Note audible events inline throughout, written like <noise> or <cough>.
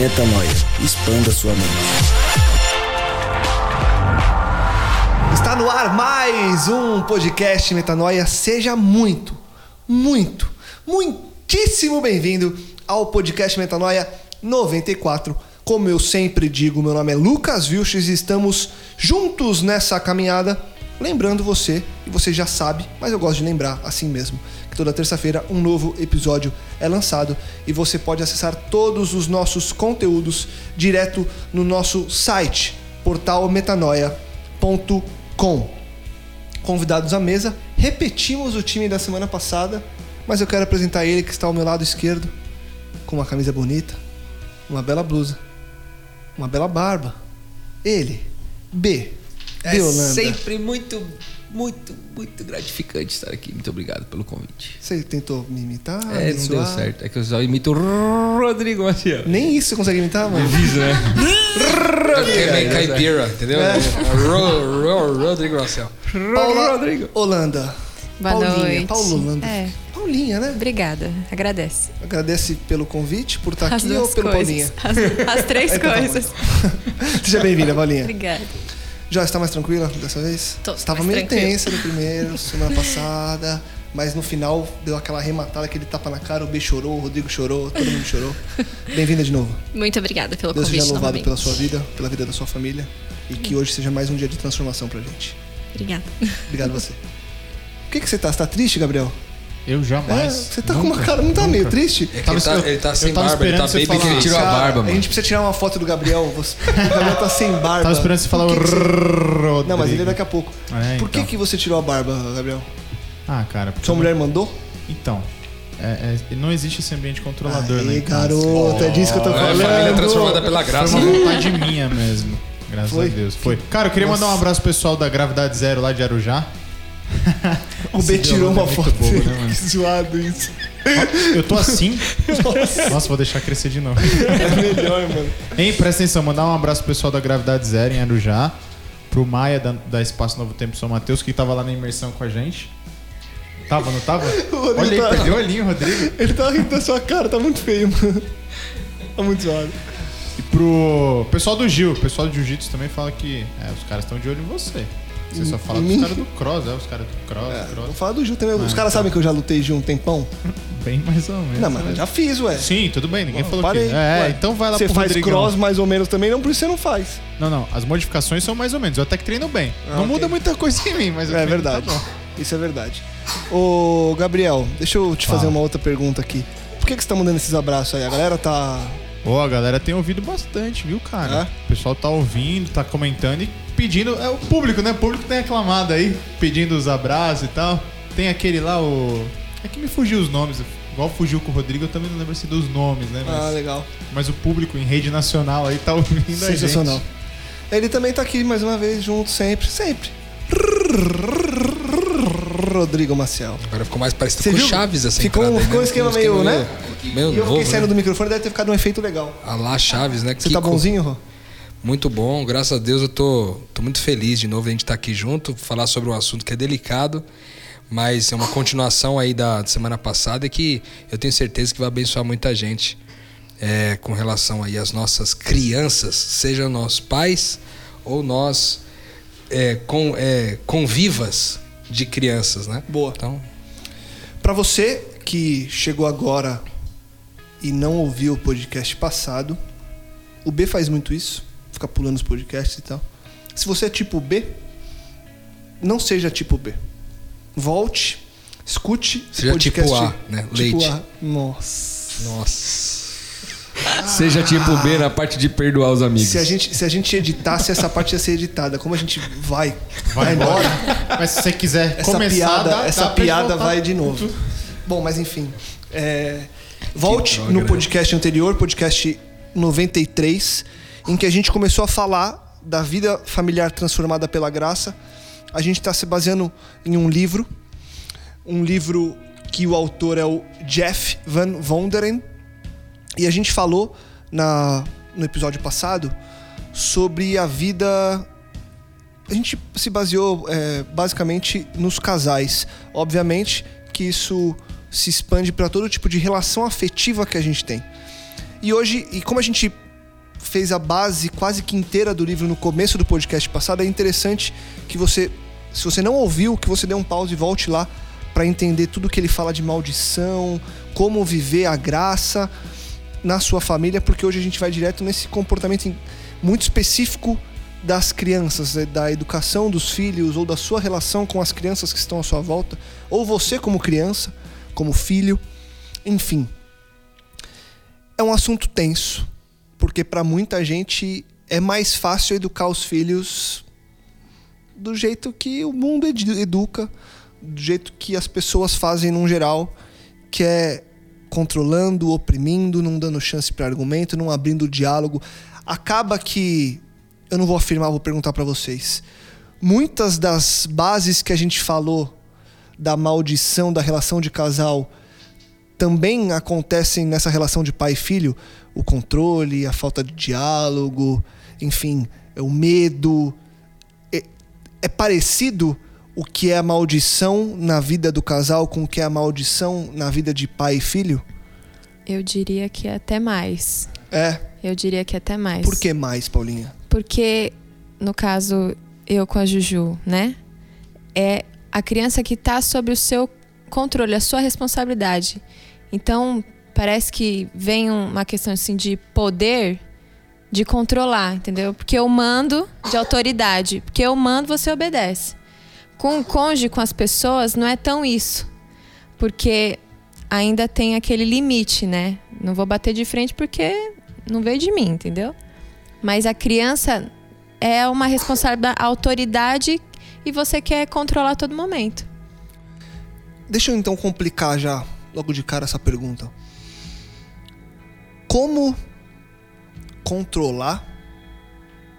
Metanoia. Expanda sua mente. Está no ar mais um podcast Metanoia. Seja muito, muito, muitíssimo bem-vindo ao podcast Metanoia 94. Como eu sempre digo, meu nome é Lucas Vilches e estamos juntos nessa caminhada. Lembrando você, e você já sabe, mas eu gosto de lembrar assim mesmo, que toda terça-feira um novo episódio é lançado e você pode acessar todos os nossos conteúdos direto no nosso site, portalmetanoia.com. Convidados à mesa, repetimos o time da semana passada, mas eu quero apresentar ele que está ao meu lado esquerdo, com uma camisa bonita, uma bela blusa, uma bela barba. Ele, B. É sempre muito, muito, muito gratificante estar aqui. Muito obrigado pelo convite. Você tentou me imitar? é, me não deu certo. É que eu só imito o Rodrigo Maciel. Nem isso você consegue imitar, mano? Fiz, né? <laughs> Que é meio caipira, entendeu? É. Ro, ro, Rodrigo Marcel. <laughs> Paula Rodrigo. Holanda. Boa Paulinha, noite. Paulo Holanda. É, Paulinha, né? obrigada. Agradece. Agradece pelo convite, por estar As aqui ou pelo coisas. Paulinha? As, as três <laughs> Então tá coisas. Seja bem-vinda, Paulinha. Obrigada. Já está mais tranquila dessa vez? Tô Estava meio tranquila. tensa no primeiro, semana passada, mas no final deu aquela arrematada, aquele tapa na cara, o B chorou, o Rodrigo chorou, todo mundo chorou. <laughs> Bem-vinda de novo. Muito obrigada pelo Deus convite seja louvado novamente. pela sua vida, pela vida da sua família e que hoje seja mais um dia de transformação pra gente. Obrigada. Obrigado a você. Por que, que você tá? Você tá triste, Gabriel? Eu É, jamais. você tá com uma cara, não tá meio triste? É ele, tá, ele tá sem barba, ele tá baby que ele falar. tirou a barba, A mano. gente precisa tirar uma foto do Gabriel. Você, o Gabriel tá sem barba. Tava esperando você falar o você-. Não, mas ele é daqui a pouco. É, Por que, então. que você tirou a barba, Gabriel? Ah, cara. Sua eu- mulher mandou? Então. é- é- não existe esse ambiente controlador, né? Em casa. garoto, é disso que eu tô É, a falando. família transformada pela Foi graça. uma vontade minha mesmo. Graças Foi? a Deus. Foi. Cara, eu queria Nossa. mandar um abraço pro pessoal da Gravidade Zero lá de Arujá. <laughs> O B tirou uma é foto. bobo, né, zoado isso. Eu tô assim. Nossa, vou deixar crescer de novo. É melhor, mano. Hein, presta atenção, mandar um abraço pro pessoal da Gravidade Zero em Arujá. Pro Maia da, da Espaço Novo Tempo São Mateus, que tava lá na imersão com a gente. Tava, não tava? <laughs> Olha aí, tá- perdeu o olhinho, Rodrigo. Ele tá rindo da sua cara, tá muito feio, mano. Tá muito zoado. E pro pessoal do Gil, o pessoal do Jiu-Jitsu também fala que é, os caras estão de olho em você. Você só fala dos caras do Cross, é, os caras do Cross, É, Cross. vou falar do Gil também. Os Ah, caras tá. sabem que eu já lutei Gil um tempão? <laughs> Bem mais ou menos. Não, mas né? eu já fiz, ué. Sim, tudo bem, ninguém falou Parei. que. É, Ué, então vai lá Você pro faz Rodrigão. cross mais ou menos também, não por isso você não faz. Não, não, as modificações são mais ou menos. Eu até que treino bem. Ah, não ok. muda muita coisa em mim, mas eu É treino, verdade. Tá bom. Isso é verdade. Ô, Gabriel, deixa eu te fazer Fala. uma outra pergunta aqui. Por que, que você tá mandando esses abraços aí? A galera tá. Pô, a galera tem ouvido bastante, viu, cara? É? O pessoal tá ouvindo, tá comentando e pedindo. É o público, né? O público tem reclamado aí, pedindo os abraços e tal. Tem aquele lá, o. É que me fugiu os nomes. Igual fugiu com o Rodrigo, eu também não lembro assim dos nomes, né? Mas, Ah, legal. mas o público em rede nacional aí tá ouvindo a gente. Sensacional. Ele também tá aqui mais uma vez, junto, sempre, sempre. Rodrigo Maciel. Agora ficou mais parecido Você com viu? Chaves essa Ficou- entrada, ficou né? um esquema Ficou meio, né? Meio E eu fiquei saindo né? do microfone, deve ter ficado um efeito legal. A lá Chaves, né? Você tá co- bonzinho, Rô? Muito bom, graças a Deus eu tô, tô muito feliz de novo a gente estar aqui junto, falar sobre um assunto que é delicado, mas é uma continuação aí da semana passada e que eu tenho certeza que vai abençoar muita gente é, com relação aí às nossas crianças, sejam nós pais ou nós é, com, é, convivas de crianças, né? Boa. Então, Pra você que chegou agora e não ouviu o podcast passado, o B faz muito isso, fica pulando os podcasts e tal. Se você é tipo B, não seja tipo B. Volte, escute esse Seja podcast. tipo A, né? Tipo Leite. A. Nossa. Nossa. Seja tipo B na parte de perdoar os amigos. Se a, gente, se a gente editasse, essa parte ia ser editada. Como a gente vai, vai embora, Mas se você quiser essa começar, piada, dá- essa dá piada vai de novo. Bom, mas enfim. é, volte droga, no né? podcast anterior, podcast 93, em que a gente começou a falar da vida familiar transformada pela graça. A gente está se baseando em um livro, um livro que o autor é o Jeff Van Vonderen. E a gente falou na, no episódio passado sobre a vida a gente se baseou é, basicamente nos casais. Obviamente que isso se expande para todo tipo de relação afetiva que a gente tem. E hoje, e como a gente fez a base quase que inteira do livro no começo do podcast passado, é interessante que você, se você não ouviu, que você dê um pause e volte lá para entender tudo que ele fala de maldição, como viver a graça na sua família, porque hoje a gente vai direto nesse comportamento muito específico das crianças, né, da educação dos filhos ou da sua relação com as crianças que estão à sua volta, ou você como criança, como filho, enfim. É um assunto tenso, porque para muita gente é mais fácil educar os filhos do jeito que o mundo edu- educa, do jeito que as pessoas fazem num geral, que é controlando, oprimindo, não dando chance para argumento, não abrindo diálogo. Acaba que eu não vou afirmar, vou perguntar para vocês. Muitas das bases que a gente falou da maldição da relação de casal também acontecem nessa relação de pai e filho, o controle, a falta de diálogo, enfim, o medo. É, é parecido o que é a maldição na vida do casal com o que é a maldição na vida de pai e filho? Eu diria que é até mais. É. Eu diria que é até mais. Por que mais, Paulinha? Porque, no caso, eu com a Juju, né? É a criança que tá sob o seu controle, a sua responsabilidade. Então, parece que vem uma questão assim de poder de controlar, entendeu? Porque eu mando de autoridade. Porque eu mando, você obedece. Com o cônjuge, com as pessoas, não é tão isso. Porque ainda tem aquele limite, né? Não vou bater de frente porque não veio de mim, entendeu? Mas a criança é uma responsabilidade, autoridade e você quer controlar todo momento. Deixa eu então complicar já, logo de cara, essa pergunta. Como controlar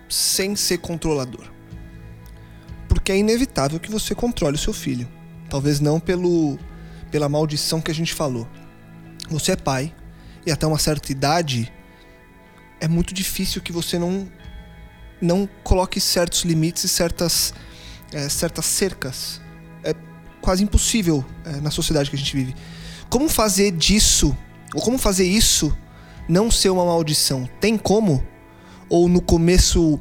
sem ser controlador? Porque é inevitável que você controle o seu filho. Talvez não pelo, pela maldição que a gente falou. Você é pai e até uma certa idade é muito difícil que você não não coloque certos limites e certas eh, certas cercas. É quase impossível eh, na sociedade que a gente vive. Como fazer disso ou como fazer isso não ser uma maldição? Tem como? Ou no começo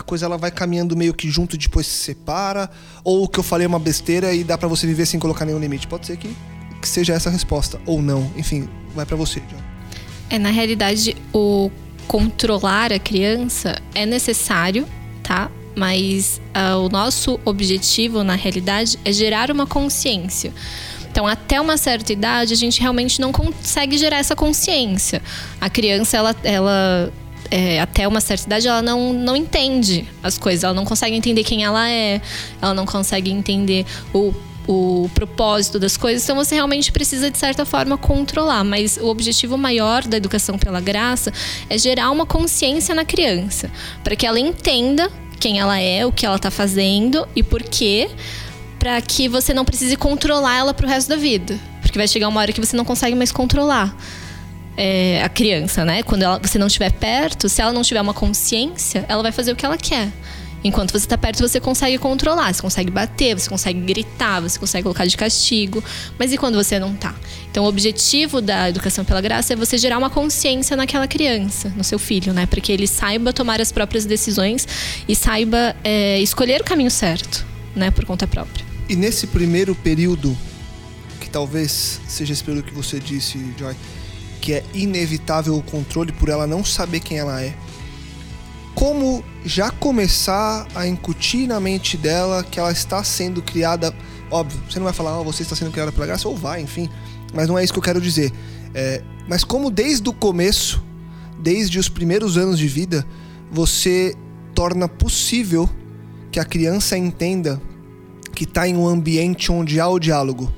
a coisa ela vai caminhando meio que junto depois se separa? Ou que eu falei é uma besteira e dá pra você viver sem colocar nenhum limite? Pode ser que, que seja essa a resposta ou não. Enfim, vai pra você. John. É, na realidade, o controlar a criança é necessário, tá? Mas ah, o nosso objetivo, na realidade, é gerar uma consciência. Então, até uma certa idade, a gente realmente não consegue gerar essa consciência. A criança, ela, ela é, até uma certa idade, ela não, não entende as coisas, ela não consegue entender quem ela é, ela não consegue entender o o propósito das coisas, então você realmente precisa, de certa forma, controlar. Mas o objetivo maior da educação pela graça é gerar uma consciência na criança, para que ela entenda quem ela é, o que ela está fazendo e por quê, para que você não precise controlar ela pro resto da vida. Porque vai chegar uma hora que você não consegue mais controlar é, a criança, né? Quando ela- você não estiver perto, se ela não tiver uma consciência, ela vai fazer o que ela quer. Enquanto você está perto, você consegue controlar, você consegue bater, você consegue gritar, você consegue colocar de castigo. Mas e quando você não tá? Então, o objetivo da educação pela graça é você gerar uma consciência naquela criança, no seu filho, né? Para que ele saiba tomar as próprias decisões e saiba é, escolher o caminho certo, né? Por conta própria. E nesse primeiro período, que talvez seja esse período que você disse, Joy, que é inevitável o controle por ela não saber quem ela é. como já começar a incutir na mente dela que ela está sendo criada. Óbvio, você não vai falar, oh, você está sendo criada pela graça, ou vai, enfim. Mas não é isso que eu quero dizer. É, mas como desde o começo, desde os primeiros anos de vida, você torna possível que a criança entenda que está em um ambiente onde há o diálogo,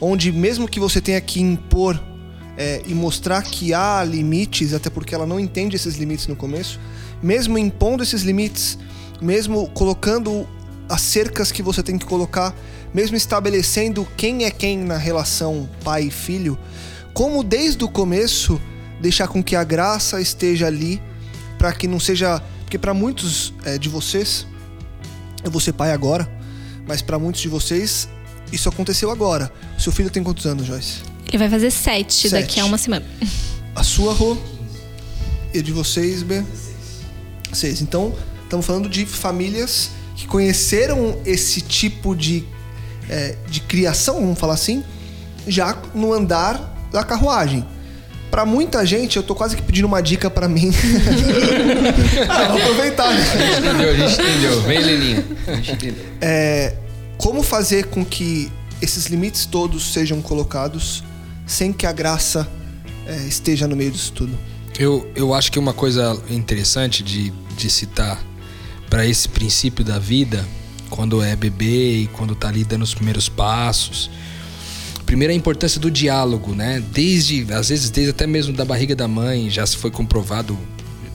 onde mesmo que você tenha que impor é, e mostrar que há limites, até porque ela não entende esses limites no começo, mesmo impondo esses limites, mesmo colocando as cercas que você tem que colocar, mesmo estabelecendo quem é quem na relação pai e filho, como desde o começo deixar com que a graça esteja ali para que não seja, porque para muitos é, de vocês, eu vou ser pai agora, mas para muitos de vocês isso aconteceu agora. Seu filho tem quantos anos, Joyce? Ele vai fazer sete, Sete. daqui a uma semana. A sua, Rô, e a de vocês, B? Seis. Então, estamos falando de famílias que conheceram esse tipo de, é, de criação, vamos falar assim, já no andar da carruagem. Pra muita gente, eu tô quase que pedindo uma dica pra mim. <laughs> ah, vou aproveitar, né? Entendeu? A gente entendeu. Vem, Leninha. A gente entendeu. É, como fazer com que esses limites todos sejam colocados sem que a graça é, esteja no meio disso tudo? Eu, eu acho que uma coisa interessante de, de citar para esse princípio da vida, quando é bebê e quando tá ali dando os primeiros passos. Primeiro a importância do diálogo, né? Desde, às vezes, desde até mesmo da barriga da mãe, já se foi comprovado,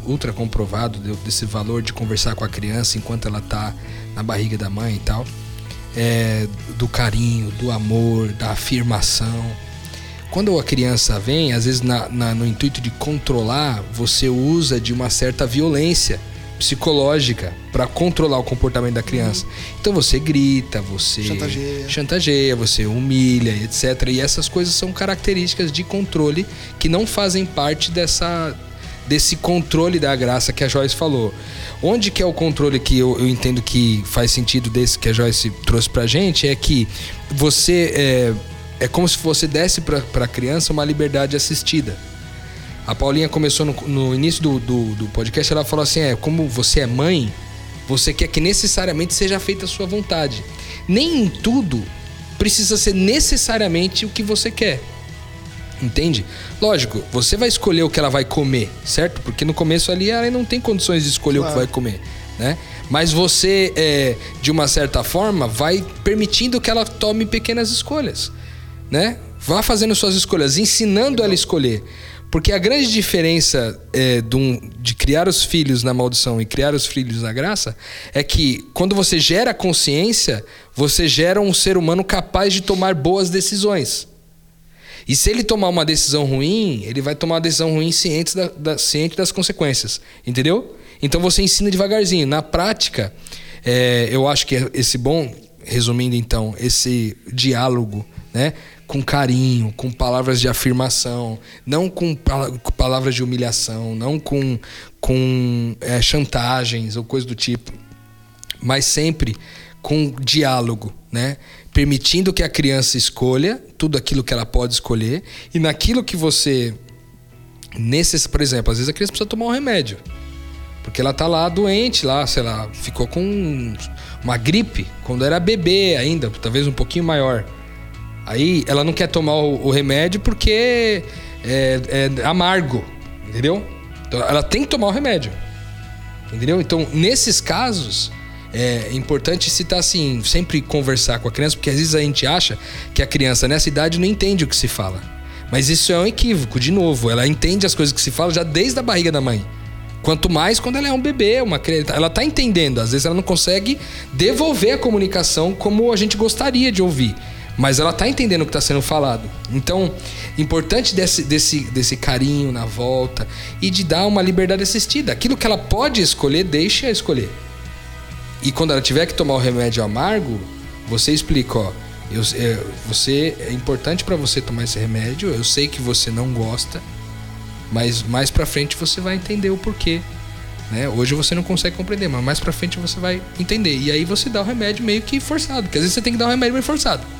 ultra comprovado, de- desse valor de conversar com a criança enquanto ela tá na barriga da mãe e tal. É, do carinho, do amor, da afirmação. Quando a criança vem, às vezes na- na- no intuito de controlar, você usa de uma certa violência psicológica para controlar o comportamento da criança. Então você grita, você Chantageia. chantageia, você humilha, etc. E essas coisas são características de controle que não fazem parte dessa desse controle da graça que a Joyce falou. Onde que é o controle que eu, eu entendo que faz sentido desse que a Joyce trouxe pra gente é que você é, é como se você desse pra, pra criança uma liberdade assistida. A Paulinha começou no, no início do, do, do podcast, ela falou assim: é, como você é mãe, você quer que necessariamente seja feita a sua vontade. Nem em tudo precisa ser necessariamente o que você quer. Entende? Lógico, você vai escolher o que ela vai comer, certo? Porque no começo ali ela não tem condições de escolher o que Claro. vai comer, né? Mas você, é, de uma certa forma, vai permitindo que ela tome pequenas escolhas, né? Vá fazendo suas escolhas, ensinando ela a escolher. Porque a grande diferença é, de, um- de criar os filhos na maldição e criar os filhos na graça é que quando você gera consciência, você gera um ser humano capaz de tomar boas decisões. E se ele tomar uma decisão ruim, ele vai tomar uma decisão ruim ciente, da, da- ciente das consequências. Entendeu? Então você ensina devagarzinho. Na prática, é, eu acho que esse bom, resumindo então, esse diálogo, né? Com carinho, com palavras de afirmação, não com, pala- com palavras de humilhação, não com, com é, chantagens ou coisa do tipo mas sempre com diálogo, né? Permitindo que a criança escolha tudo aquilo que ela pode escolher e naquilo que você necess... por exemplo, às vezes a criança precisa tomar um remédio. Porque ela tá lá doente, lá, sei lá, ficou com uma gripe quando era bebê ainda, talvez um pouquinho maior. Aí ela não quer tomar o, o remédio porque é, é amargo, entendeu? Então ela tem que tomar o remédio. Entendeu? Então, nesses casos, é importante citar assim, sempre conversar com a criança, porque às vezes a gente acha que a criança nessa idade não entende o que se fala. Mas isso é um equívoco, de novo. Ela entende as coisas que se falam já desde a barriga da mãe. Quanto mais quando ela é um bebê, uma criança. Ela tá entendendo. Às vezes ela não consegue devolver a comunicação como a gente gostaria de ouvir. Mas ela tá entendendo o que está sendo falado. Então, importante desse, desse, desse carinho na volta e de dar uma liberdade assistida. Aquilo que ela pode escolher, deixe a escolher. E quando ela tiver que tomar o remédio amargo, você explica, ó, eu, é, você é importante para você tomar esse remédio. Eu sei que você não gosta, mas mais para frente você vai entender o porquê. Né? Hoje você não consegue compreender, mas mais para frente você vai entender. E aí você dá o remédio meio que forçado, porque às vezes você tem que dar o remédio meio forçado.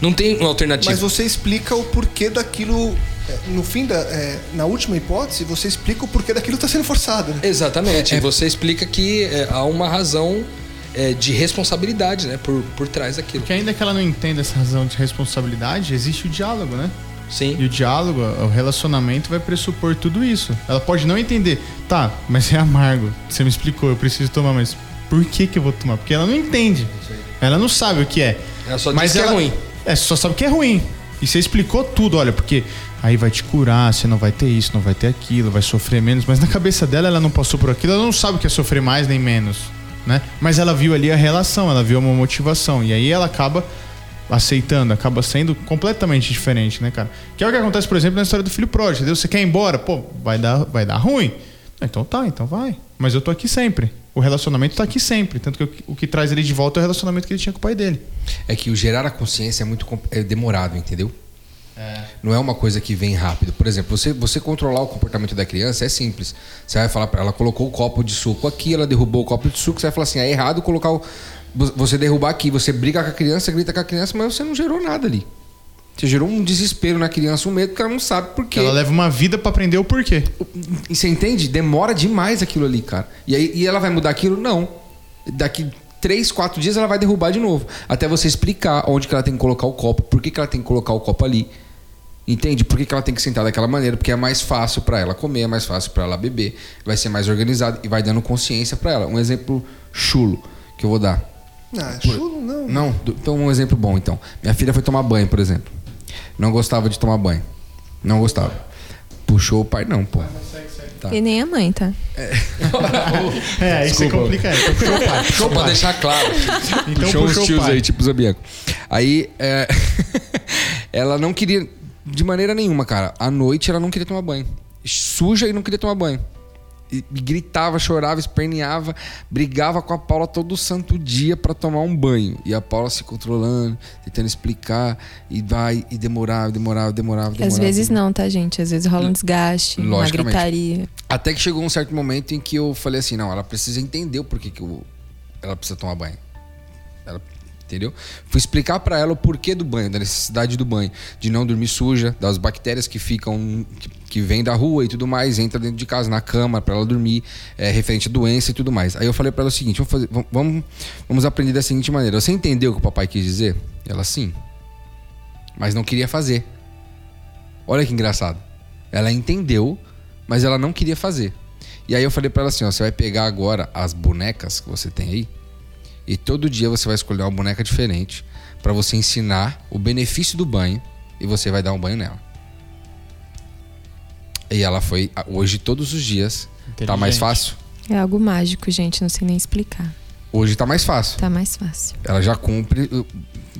Não tem uma alternativa. Mas você explica o porquê daquilo. é, No fim da. é, na última hipótese, você explica o porquê daquilo está sendo forçado. Né? Exatamente. E você explica que é, há uma razão é, de responsabilidade, né? Por, por trás daquilo. Porque ainda que ela não entenda essa razão de responsabilidade, existe o diálogo, né? Sim. E o diálogo, o relacionamento vai pressupor tudo isso. Ela pode não entender, tá, mas é amargo. Você me explicou, eu preciso tomar, mas por que que eu vou tomar? Porque ela não entende. Ela não sabe o que é. Ela só mas diz que é ela- ruim. É, só sabe que é ruim. E você explicou tudo, olha, porque aí vai te curar, você não vai ter isso, não vai ter aquilo, vai sofrer menos. Mas na cabeça dela, ela não passou por aquilo, ela não sabe o que é sofrer mais nem menos, né? Mas ela viu ali a relação, ela viu uma motivação. E aí ela acaba aceitando, acaba sendo completamente diferente, né, cara? Que é o que acontece, por exemplo, na história do filho pródigo. entendeu? Você quer ir embora? Pô, vai dar, vai dar ruim. Então tá, então vai. Mas eu tô aqui sempre. O relacionamento tá aqui sempre. Tanto que o que- o que traz ele de volta é o relacionamento que ele tinha com o pai dele. É que o gerar a consciência é muito é demorado, entendeu? Não é uma coisa que vem rápido. Por exemplo, você, você controlar o comportamento da criança é simples. Você vai falar para ela, colocou o copo de suco aqui, ela derrubou o copo de suco, você vai falar assim, é errado colocar o. Você derrubar aqui, você briga com a criança, grita com a criança, mas você não gerou nada ali. Você gerou um desespero na criança, um medo, porque ela não sabe por quê. Ela leva uma vida pra aprender o porquê. E você entende? Demora demais aquilo ali, cara. E aí e ela vai mudar aquilo? Não. Daqui três, quatro dias ela vai derrubar de novo. Até você explicar onde que ela tem que colocar o copo, por que, que ela tem que colocar o copo ali. Entende? Por que, que ela tem que sentar daquela maneira? Porque é mais fácil para ela comer, é mais fácil para ela beber, vai ser mais organizado e vai dando consciência para ela. Um exemplo chulo que eu vou dar. Ah, chulo não. Não, do- então um exemplo bom então. Minha filha foi tomar banho, por exemplo. Não gostava de tomar banho. Não gostava. Puxou o pai, não, pô. Tá. E nem a mãe, tá? É, <laughs> aí você Desculpa. complica. Então puxou o pai. Puxou pra pai. deixar claro. Então puxou puxou o tios pai. aí, tipo Zabiaco. Aí, é, <laughs> ela não queria, de maneira nenhuma, cara. À noite ela não queria tomar banho. Suja e não queria tomar banho. Gritava, chorava, esperneava, brigava com a Paula todo santo dia pra tomar um banho. E a Paula se controlando, tentando explicar, e vai, e demorava, demorava, demorava, demorava. Às vezes não, tá, gente? Às vezes rola um desgaste, uma gritaria. Até que chegou um certo momento em que eu falei assim, não, ela precisa entender o porquê que eu- ela precisa tomar banho. Ela, entendeu? Fui explicar pra ela o porquê do banho, da necessidade do banho, de não dormir suja, das bactérias que ficam que, que vêm da rua e tudo mais, entra dentro de casa, na cama pra ela dormir, é, referente à doença e tudo mais. Aí eu falei pra ela o seguinte, vamos, fazer- vamos- vamos, aprender da seguinte maneira. Você entendeu o que o papai quis dizer? Ela sim. Mas não queria fazer. Olha que engraçado. Ela entendeu, mas ela não queria fazer. E aí eu falei pra ela assim, ó, você vai pegar agora as bonecas que você tem aí e todo dia você vai escolher uma boneca diferente pra você ensinar o benefício do banho e você vai dar um banho nela. E ela foi hoje todos os dias. Tá mais fácil? É algo mágico, gente. Não sei nem explicar. Hoje tá mais fácil. Tá mais fácil. Ela já cumpre uh,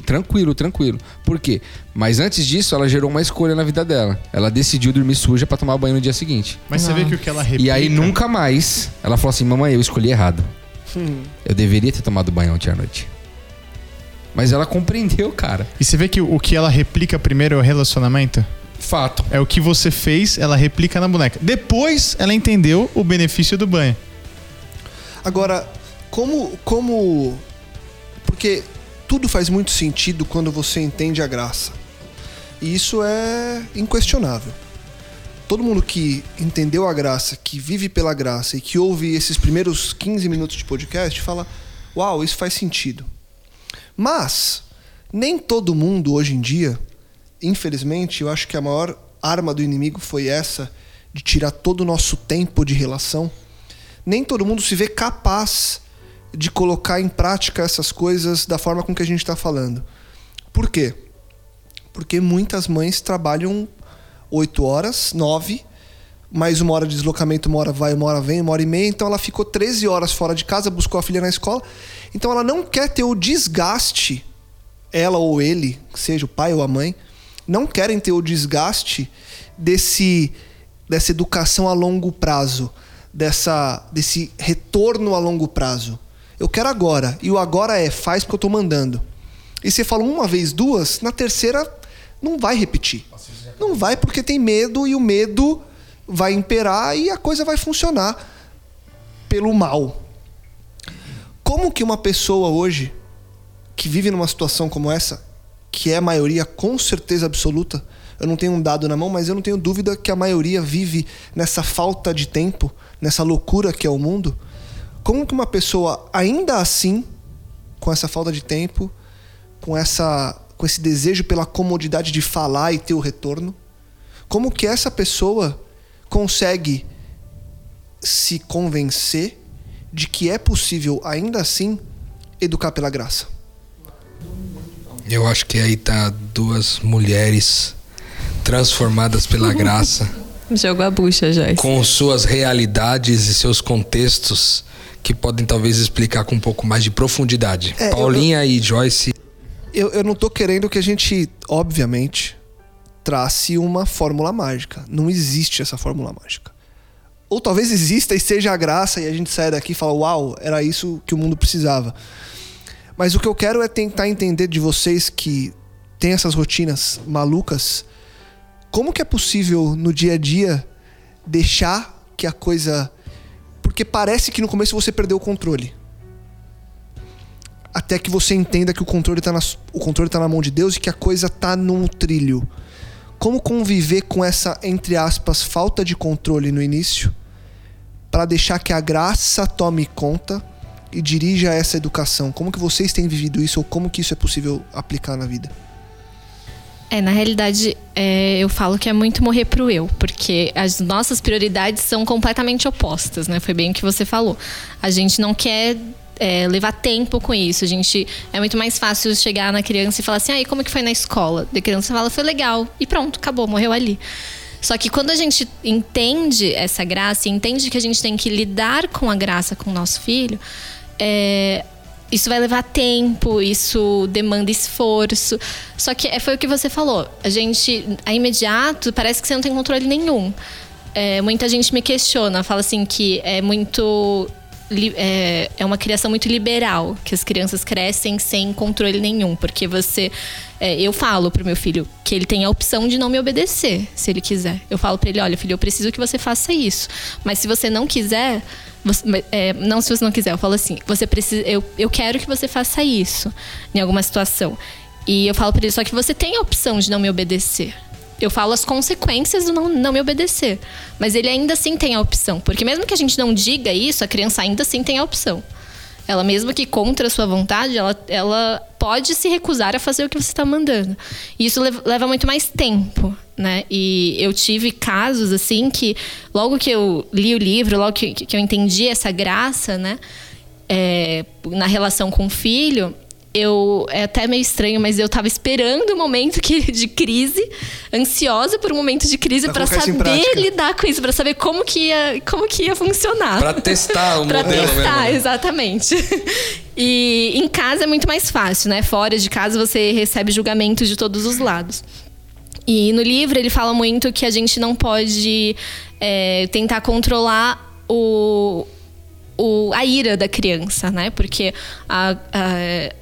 tranquilo, tranquilo. Por quê? Mas antes disso, ela gerou uma escolha na vida dela. Ela decidiu dormir suja pra tomar banho no dia seguinte. Mas você vê que o que ela replica... E aí nunca mais ela falou assim: Mamãe, eu escolhi errado. Eu deveria ter tomado banho ontem à noite. Mas ela compreendeu, cara. E você vê que o que ela replica primeiro é o relacionamento? Fato. É o que você fez, ela replica na boneca. Depois ela entendeu o benefício do banho. Agora, como. como. Porque tudo faz muito sentido quando você entende a graça. E isso é inquestionável. Todo mundo que entendeu a graça, que vive pela graça e que ouve esses primeiros 15 minutos de podcast fala: Uau, isso faz sentido. Mas, nem todo mundo hoje em dia, infelizmente, eu acho que a maior arma do inimigo foi essa, de tirar todo o nosso tempo de relação nem todo mundo se vê capaz de colocar em prática essas coisas da forma com que a gente está falando. Por quê? Porque muitas mães trabalham 8 horas, 9, mais uma hora de deslocamento, uma hora vai, uma hora vem, uma hora e meia, então ela ficou 13 horas fora de casa, buscou a filha na escola, então ela não quer ter o desgaste, ela ou ele, seja o pai ou a mãe, não querem ter o desgaste desse dessa educação a longo prazo, dessa desse retorno a longo prazo. Eu quero agora, e o agora é faz porque eu tô mandando. E você fala uma vez, duas, na terceira não vai repetir. Não vai porque tem medo e o medo vai imperar e a coisa vai funcionar pelo mal. Como que uma pessoa hoje que vive numa situação como essa que é a maioria com certeza absoluta. Eu não tenho um dado na mão, mas eu não tenho dúvida que a maioria vive nessa falta de tempo, nessa loucura que é o mundo. Como que uma pessoa, ainda assim, com essa falta de tempo, com essa com esse desejo pela comodidade de falar e ter o retorno, como que essa pessoa consegue se convencer de que é possível ainda assim educar pela graça? Eu acho que aí tá duas mulheres transformadas pela graça, <laughs> Jogou a bucha, Joyce. com suas realidades e seus contextos que podem talvez explicar com um pouco mais de profundidade. É, eu- Paulinha e Joyce Eu, eu não tô querendo que a gente, obviamente, trace uma fórmula mágica. Não existe essa fórmula mágica. Ou talvez exista e seja a graça e a gente saia daqui e fala, uau, era isso que o mundo precisava. Mas o que eu quero é tentar entender de vocês que têm essas rotinas malucas, como que é possível no dia a dia deixar que a coisa. Porque parece que no começo você perdeu o controle até que você entenda que o controle tá na, o controle tá na mão de Deus e que a coisa tá num trilho. Como conviver com essa, entre aspas, falta de controle no início para deixar que a graça tome conta e dirija essa educação? Como que vocês têm vivido isso ou como que isso é possível aplicar na vida? É, na realidade, é, eu falo que é muito morrer pro eu, porque as nossas prioridades são completamente opostas, né? Foi bem o que você falou. A gente não quer é, levar tempo com isso. A gente é muito mais fácil chegar na criança e falar assim, ah, e como que foi na escola? A criança fala, foi legal. E pronto, acabou, morreu ali. Só que quando a gente entende essa graça, entende que a gente tem que lidar com a graça com o nosso filho, é, isso vai levar tempo, isso demanda esforço. Só que é, foi o que você falou. A gente, a imediato, parece que você não tem controle nenhum. É, muita gente me questiona, fala assim que é muito. É, é uma criação muito liberal, que as crianças crescem sem controle nenhum, porque você. é, eu falo pro meu filho que ele tem a opção de não me obedecer, se ele quiser. Eu falo pra ele: olha, filho, eu preciso que você faça isso. Mas se você não quiser, você- é, não se você não quiser, eu falo assim, você precisa, eu, eu quero que você faça isso em alguma situação. E eu falo pra ele, só que você tem a opção de não me obedecer. Eu falo as consequências do não, não me obedecer. Mas ele ainda assim tem a opção. Porque mesmo que a gente não diga isso, a criança ainda assim tem a opção. Ela, mesmo que contra a sua vontade, ela, ela pode se recusar a fazer o que você está mandando. E isso lev- leva muito mais tempo, né? E eu tive casos, assim, que logo que eu li o livro, logo que, que eu entendi essa graça, né? é, na relação com o filho, eu é até meio estranho, mas eu tava esperando o momento que, <laughs> de crise, ansiosa por um momento de crise para saber lidar com isso, para saber como que ia, como que ia funcionar. Pra testar o <laughs> Pra modelo testar, mesmo. né? exatamente. <laughs> E em casa é muito mais fácil, né? Fora de casa você recebe julgamentos de todos os lados. E no livro ele fala muito que a gente não pode é, tentar controlar o, o- a ira da criança, né? Porque a- a-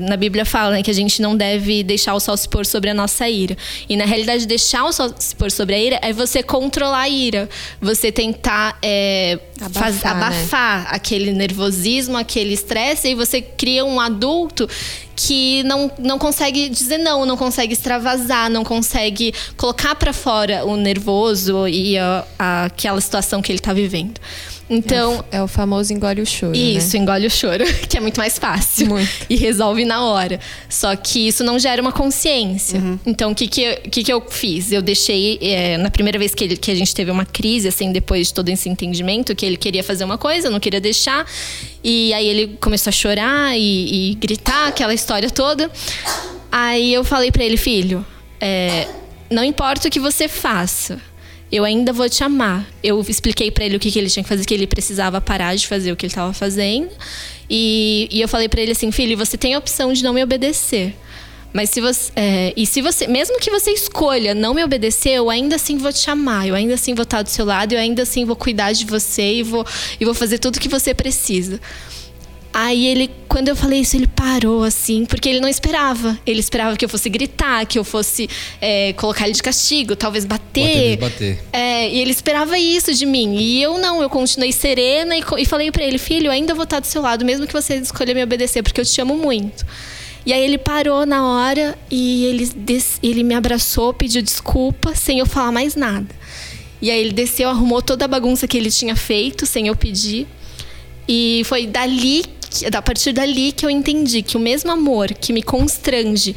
na Bíblia fala né, que a gente não deve deixar o sol se pôr sobre a nossa ira. E na realidade, deixar o sol se pôr sobre a ira é você controlar a ira. Você tentar é, Abafar, faz- né? abafar aquele nervosismo, aquele estresse, e você cria um adulto que não, não consegue dizer não, não consegue extravasar, não consegue colocar pra fora o nervoso e a- a- aquela situação que ele tá vivendo. Então, É o famoso engole o choro. isso, Né? engole o choro, <laughs> que é muito mais fácil. Muito. E resolve na hora. Só que isso não gera uma consciência. Então, o que, que, eu- o que, que eu fiz? Eu deixei, é, na primeira vez que, ele- que a gente teve uma crise, assim, depois de todo esse entendimento, que ele queria fazer uma coisa, não queria deixar. E aí ele começou a chorar e, e gritar, aquela história toda. Aí eu falei pra ele, filho, é, não importa o que você faça, eu ainda vou te amar. Eu expliquei pra ele o que, que ele tinha que fazer, que ele precisava parar de fazer o que ele estava fazendo. E, e eu falei pra ele assim, filho, você tem a opção de não me obedecer. Mas se você. é, e se você. Mesmo que você escolha não me obedecer, eu ainda assim vou te amar. Eu ainda assim vou estar do seu lado, eu ainda assim vou cuidar de você e vou, e vou fazer tudo que você precisa. Aí ele, quando eu falei isso, ele parou assim, porque ele não esperava. Ele esperava que eu fosse gritar, que eu fosse é, colocar ele de castigo, talvez bater. Bater. É, e ele esperava isso de mim. E eu não, eu continuei serena e, e falei pra ele, filho, ainda vou estar do seu lado, mesmo que você escolha me obedecer, porque eu te amo muito. E aí ele parou na hora e ele, ele me abraçou, pediu desculpa, sem eu falar mais nada. E aí ele desceu, arrumou toda a bagunça que ele tinha feito, sem eu pedir. E foi dali, a partir dali que eu entendi que o mesmo amor que me constrange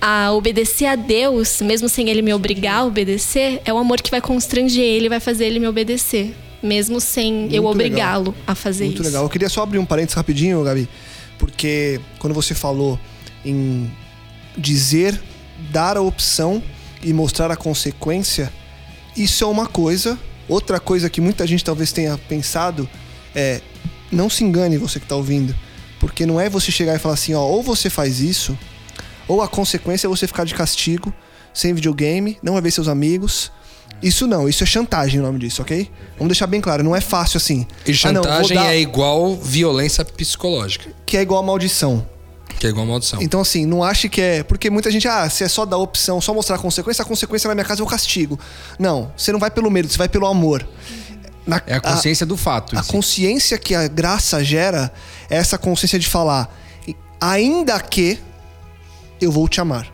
a obedecer a Deus, mesmo sem ele me obrigar a obedecer, é o amor que vai constranger ele, vai fazer ele me obedecer, mesmo sem eu Muito obrigá-lo a fazer Muito isso. legal. Eu queria só abrir um parênteses rapidinho, Gabi, porque quando você falou em dizer, dar a opção e mostrar a consequência, isso é uma coisa. Outra coisa que muita gente talvez tenha pensado é não se engane você que tá ouvindo, porque não é você chegar e falar assim, ó, ou você faz isso, ou a consequência é você ficar de castigo, sem videogame, não vai ver seus amigos. Isso não, isso é chantagem o nome disso, ok? Vamos deixar bem claro, não é fácil assim. E Ah, não, chantagem dar- é igual violência psicológica, que é igual a maldição. que é igual maldição. Então, assim, não ache que é. Porque muita gente, ah, se é só dar opção, só mostrar a consequência, a consequência na minha casa é o castigo. Não, você não vai pelo medo, você vai pelo amor. Na- É a consciência do fato. A, si. consciência que a graça gera é essa consciência de falar, ainda que eu vou te amar.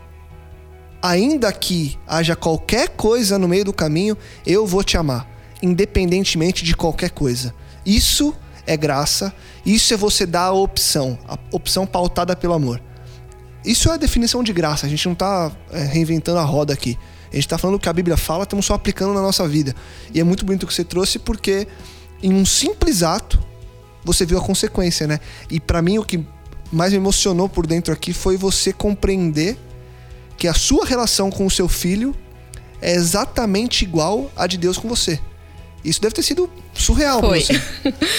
Ainda que haja qualquer coisa no meio do caminho, eu vou te amar, independentemente de qualquer coisa. Isso é graça, isso é você dar a opção, a opção pautada pelo amor. Isso é a definição de graça, a gente não tá é, reinventando a roda aqui. A gente tá falando o que a Bíblia fala, estamos só aplicando na nossa vida. E é muito bonito o que você trouxe porque em um simples ato você viu a consequência, né? E pra mim o que mais me emocionou por dentro aqui foi você compreender que a sua relação com o seu filho é exatamente igual à de Deus com você. Isso deve ter sido surreal pra Foi. você.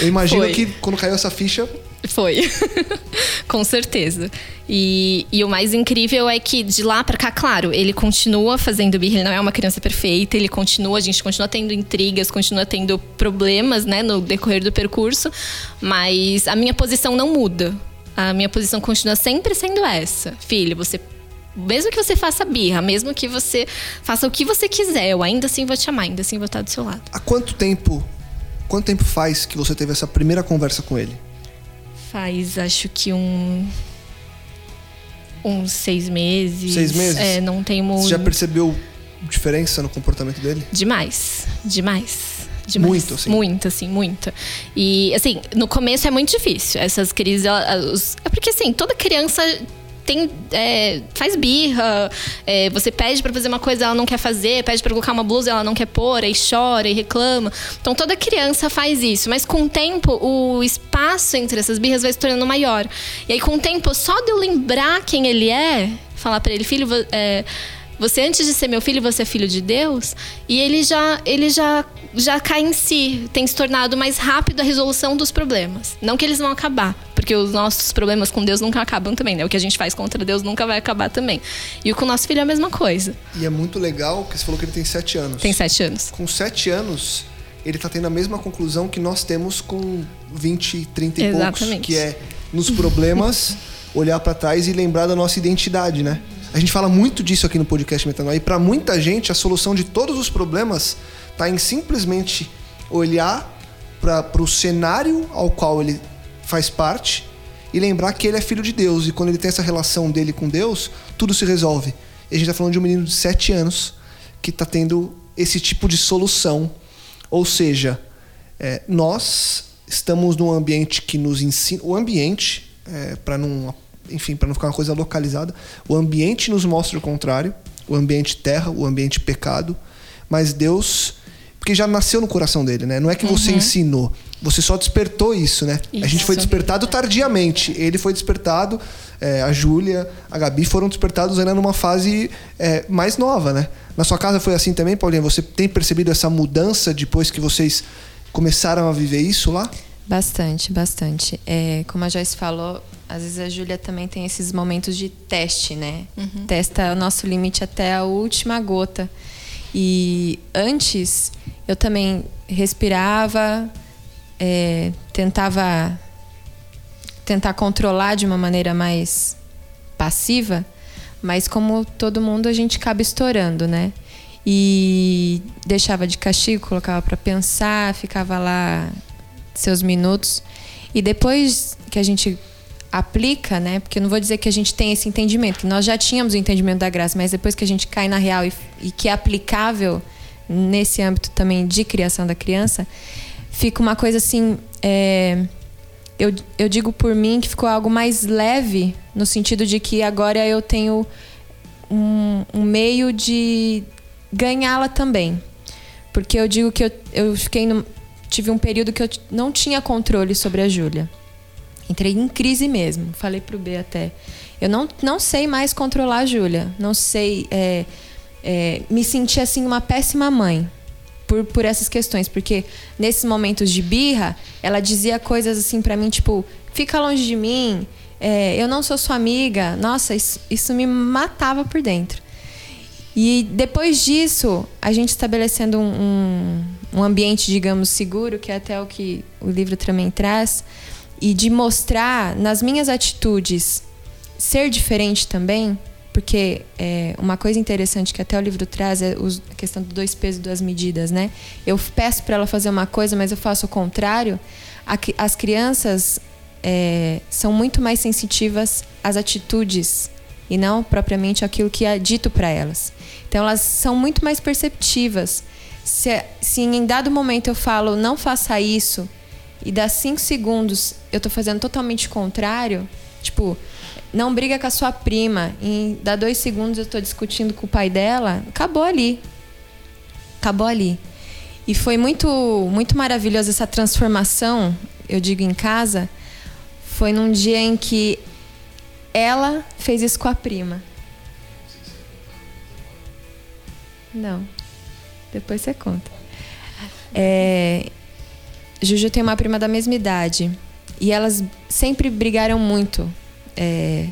Eu imagino <laughs> Foi. que quando caiu essa ficha, Foi. <laughs> Com certeza. E, e o mais incrível é que de lá pra cá, claro, ele continua fazendo birra, ele não é uma criança perfeita, ele continua, a gente continua tendo intrigas, continua tendo problemas, né, no decorrer do percurso, mas a minha posição não muda. A minha posição continua sempre sendo essa. Filho, você mesmo que você faça birra, mesmo que você faça o que você quiser, eu ainda assim vou te amar, ainda assim vou estar do seu lado. há quanto tempo, quanto tempo faz que você teve essa primeira conversa com ele? Faz, acho que um. Uns seis meses. Seis meses? É, não tem muito. Você já percebeu diferença no comportamento dele? Demais. Demais. Demais. Muito, assim? Muito, assim, muita. E, assim, no começo é muito difícil. Essas crises. ela- os- É porque, assim, toda criança. Tem, é, faz birra, é, você pede pra fazer uma coisa ela não quer fazer, pede pra colocar uma blusa ela não quer pôr, aí chora e reclama. Então toda criança faz isso, mas com o tempo o espaço entre essas birras vai se tornando maior. E aí com o tempo, só de eu lembrar quem ele é, falar pra ele, filho, é, você antes de ser meu filho, você é filho de Deus, e ele já ele já já cai em si, tem se tornado mais rápido a resolução dos problemas. Não que eles vão acabar, porque os nossos problemas com Deus nunca acabam também, né? O que a gente faz contra Deus nunca vai acabar também. E com o nosso filho é a mesma coisa. E é muito legal que você falou que ele tem sete anos. Tem sete anos. Com sete anos, ele tá tendo a mesma conclusão que nós temos com 20, 30 e poucos. Exatamente. Que é, nos problemas, <laughs> olhar pra trás e lembrar da nossa identidade, né? A gente fala muito disso aqui no podcast Metanoia. E pra muita gente, a solução de todos os problemas tá em simplesmente olhar para o cenário ao qual ele faz parte e lembrar que ele é filho de Deus. E quando ele tem essa relação dele com Deus, tudo se resolve. E a gente tá falando de um menino de 7 anos que tá tendo esse tipo de solução. Ou seja, é, nós estamos num ambiente que nos ensina. O ambiente, para não. Enfim, para não ficar uma coisa localizada, o ambiente nos mostra o contrário. O ambiente terra, o ambiente pecado. Mas Deus. Porque já nasceu no coração dele, né? Não é que você ensinou. Você só despertou isso, né? A gente foi Isso. despertado tardiamente. Ele foi despertado, é, a Júlia, a Gabi foram despertados ainda numa fase é, mais nova, né? Na sua casa foi assim também, Paulinha? Você tem percebido essa mudança depois que vocês começaram a viver isso lá? Bastante, bastante. É, como a Joyce falou, às vezes a Júlia também tem esses momentos de teste, né? Testa o nosso limite até a última gota. E antes, eu também respirava, é, tentava tentar controlar de uma maneira mais passiva, mas como todo mundo, a gente acaba estourando, né? E deixava de castigo, colocava para pensar, ficava lá seus minutos. E depois que a gente aplica, né? Porque eu não vou dizer que a gente tem esse entendimento, que nós já tínhamos o entendimento da graça, mas depois que a gente cai na real e, e que é aplicável nesse âmbito também de criação da criança, fica uma coisa assim. É, eu, eu digo por mim que ficou algo mais leve, no sentido de que agora eu tenho um, um meio de ganhá-la também. Porque eu digo que eu, eu fiquei no, tive um período que eu não tinha controle sobre a Júlia. Entrei em crise mesmo. Falei pro B até. Eu não, não sei mais controlar a Júlia. Não sei. É, é, me senti assim uma péssima mãe por, por essas questões. Porque nesses momentos de birra, ela dizia coisas assim para mim, tipo, fica longe de mim, é, eu não sou sua amiga. Nossa, isso, isso me matava por dentro. E depois disso, a gente estabelecendo um, um, um ambiente, digamos, seguro, que é até o que o livro também traz e de mostrar nas minhas atitudes ser diferente também, porque é, uma coisa interessante que até o livro traz é a questão do dois pesos e duas medidas, né? Eu peço para ela fazer uma coisa, mas eu faço o contrário. As crianças é, são muito mais sensitivas às atitudes e não propriamente aquilo que é dito para elas. Então elas são muito mais perceptivas. Se, se em dado momento eu falo não faça isso e dá cinco segundos eu tô fazendo totalmente contrário, tipo, não briga com a sua prima, e dá dois segundos eu tô discutindo com o pai dela, acabou ali. Acabou ali. E foi muito, muito maravilhoso essa transformação, eu digo em casa, foi num dia em que ela fez isso com a prima. Não. Depois você conta. É, Juju tem uma prima da mesma idade. E elas sempre brigaram muito. É,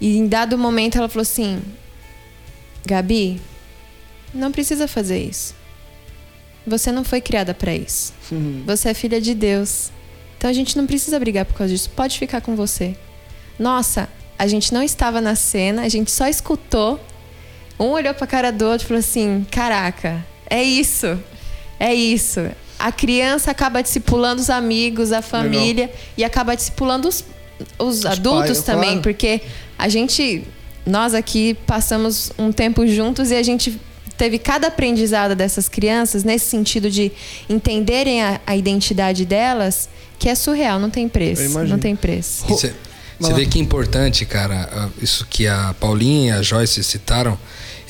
e em dado momento ela falou assim: Gabi, não precisa fazer isso. Você não foi criada para isso. Uhum. Você é filha de Deus. Então a gente não precisa brigar por causa disso. Pode ficar com você. Nossa, a gente não estava na cena, a gente só escutou. Um olhou para a cara do outro e falou assim: Caraca, é isso. É isso a criança acaba discipulando os amigos, a família Legal. e acaba discipulando os, os, os adultos pai, também, claro. porque a gente, nós aqui passamos um tempo juntos e a gente teve cada aprendizado dessas crianças nesse sentido de entenderem a, a identidade delas, que é surreal, não tem preço, não tem preço. Você, você vê que é importante, cara, isso que a Paulinha e a Joyce citaram,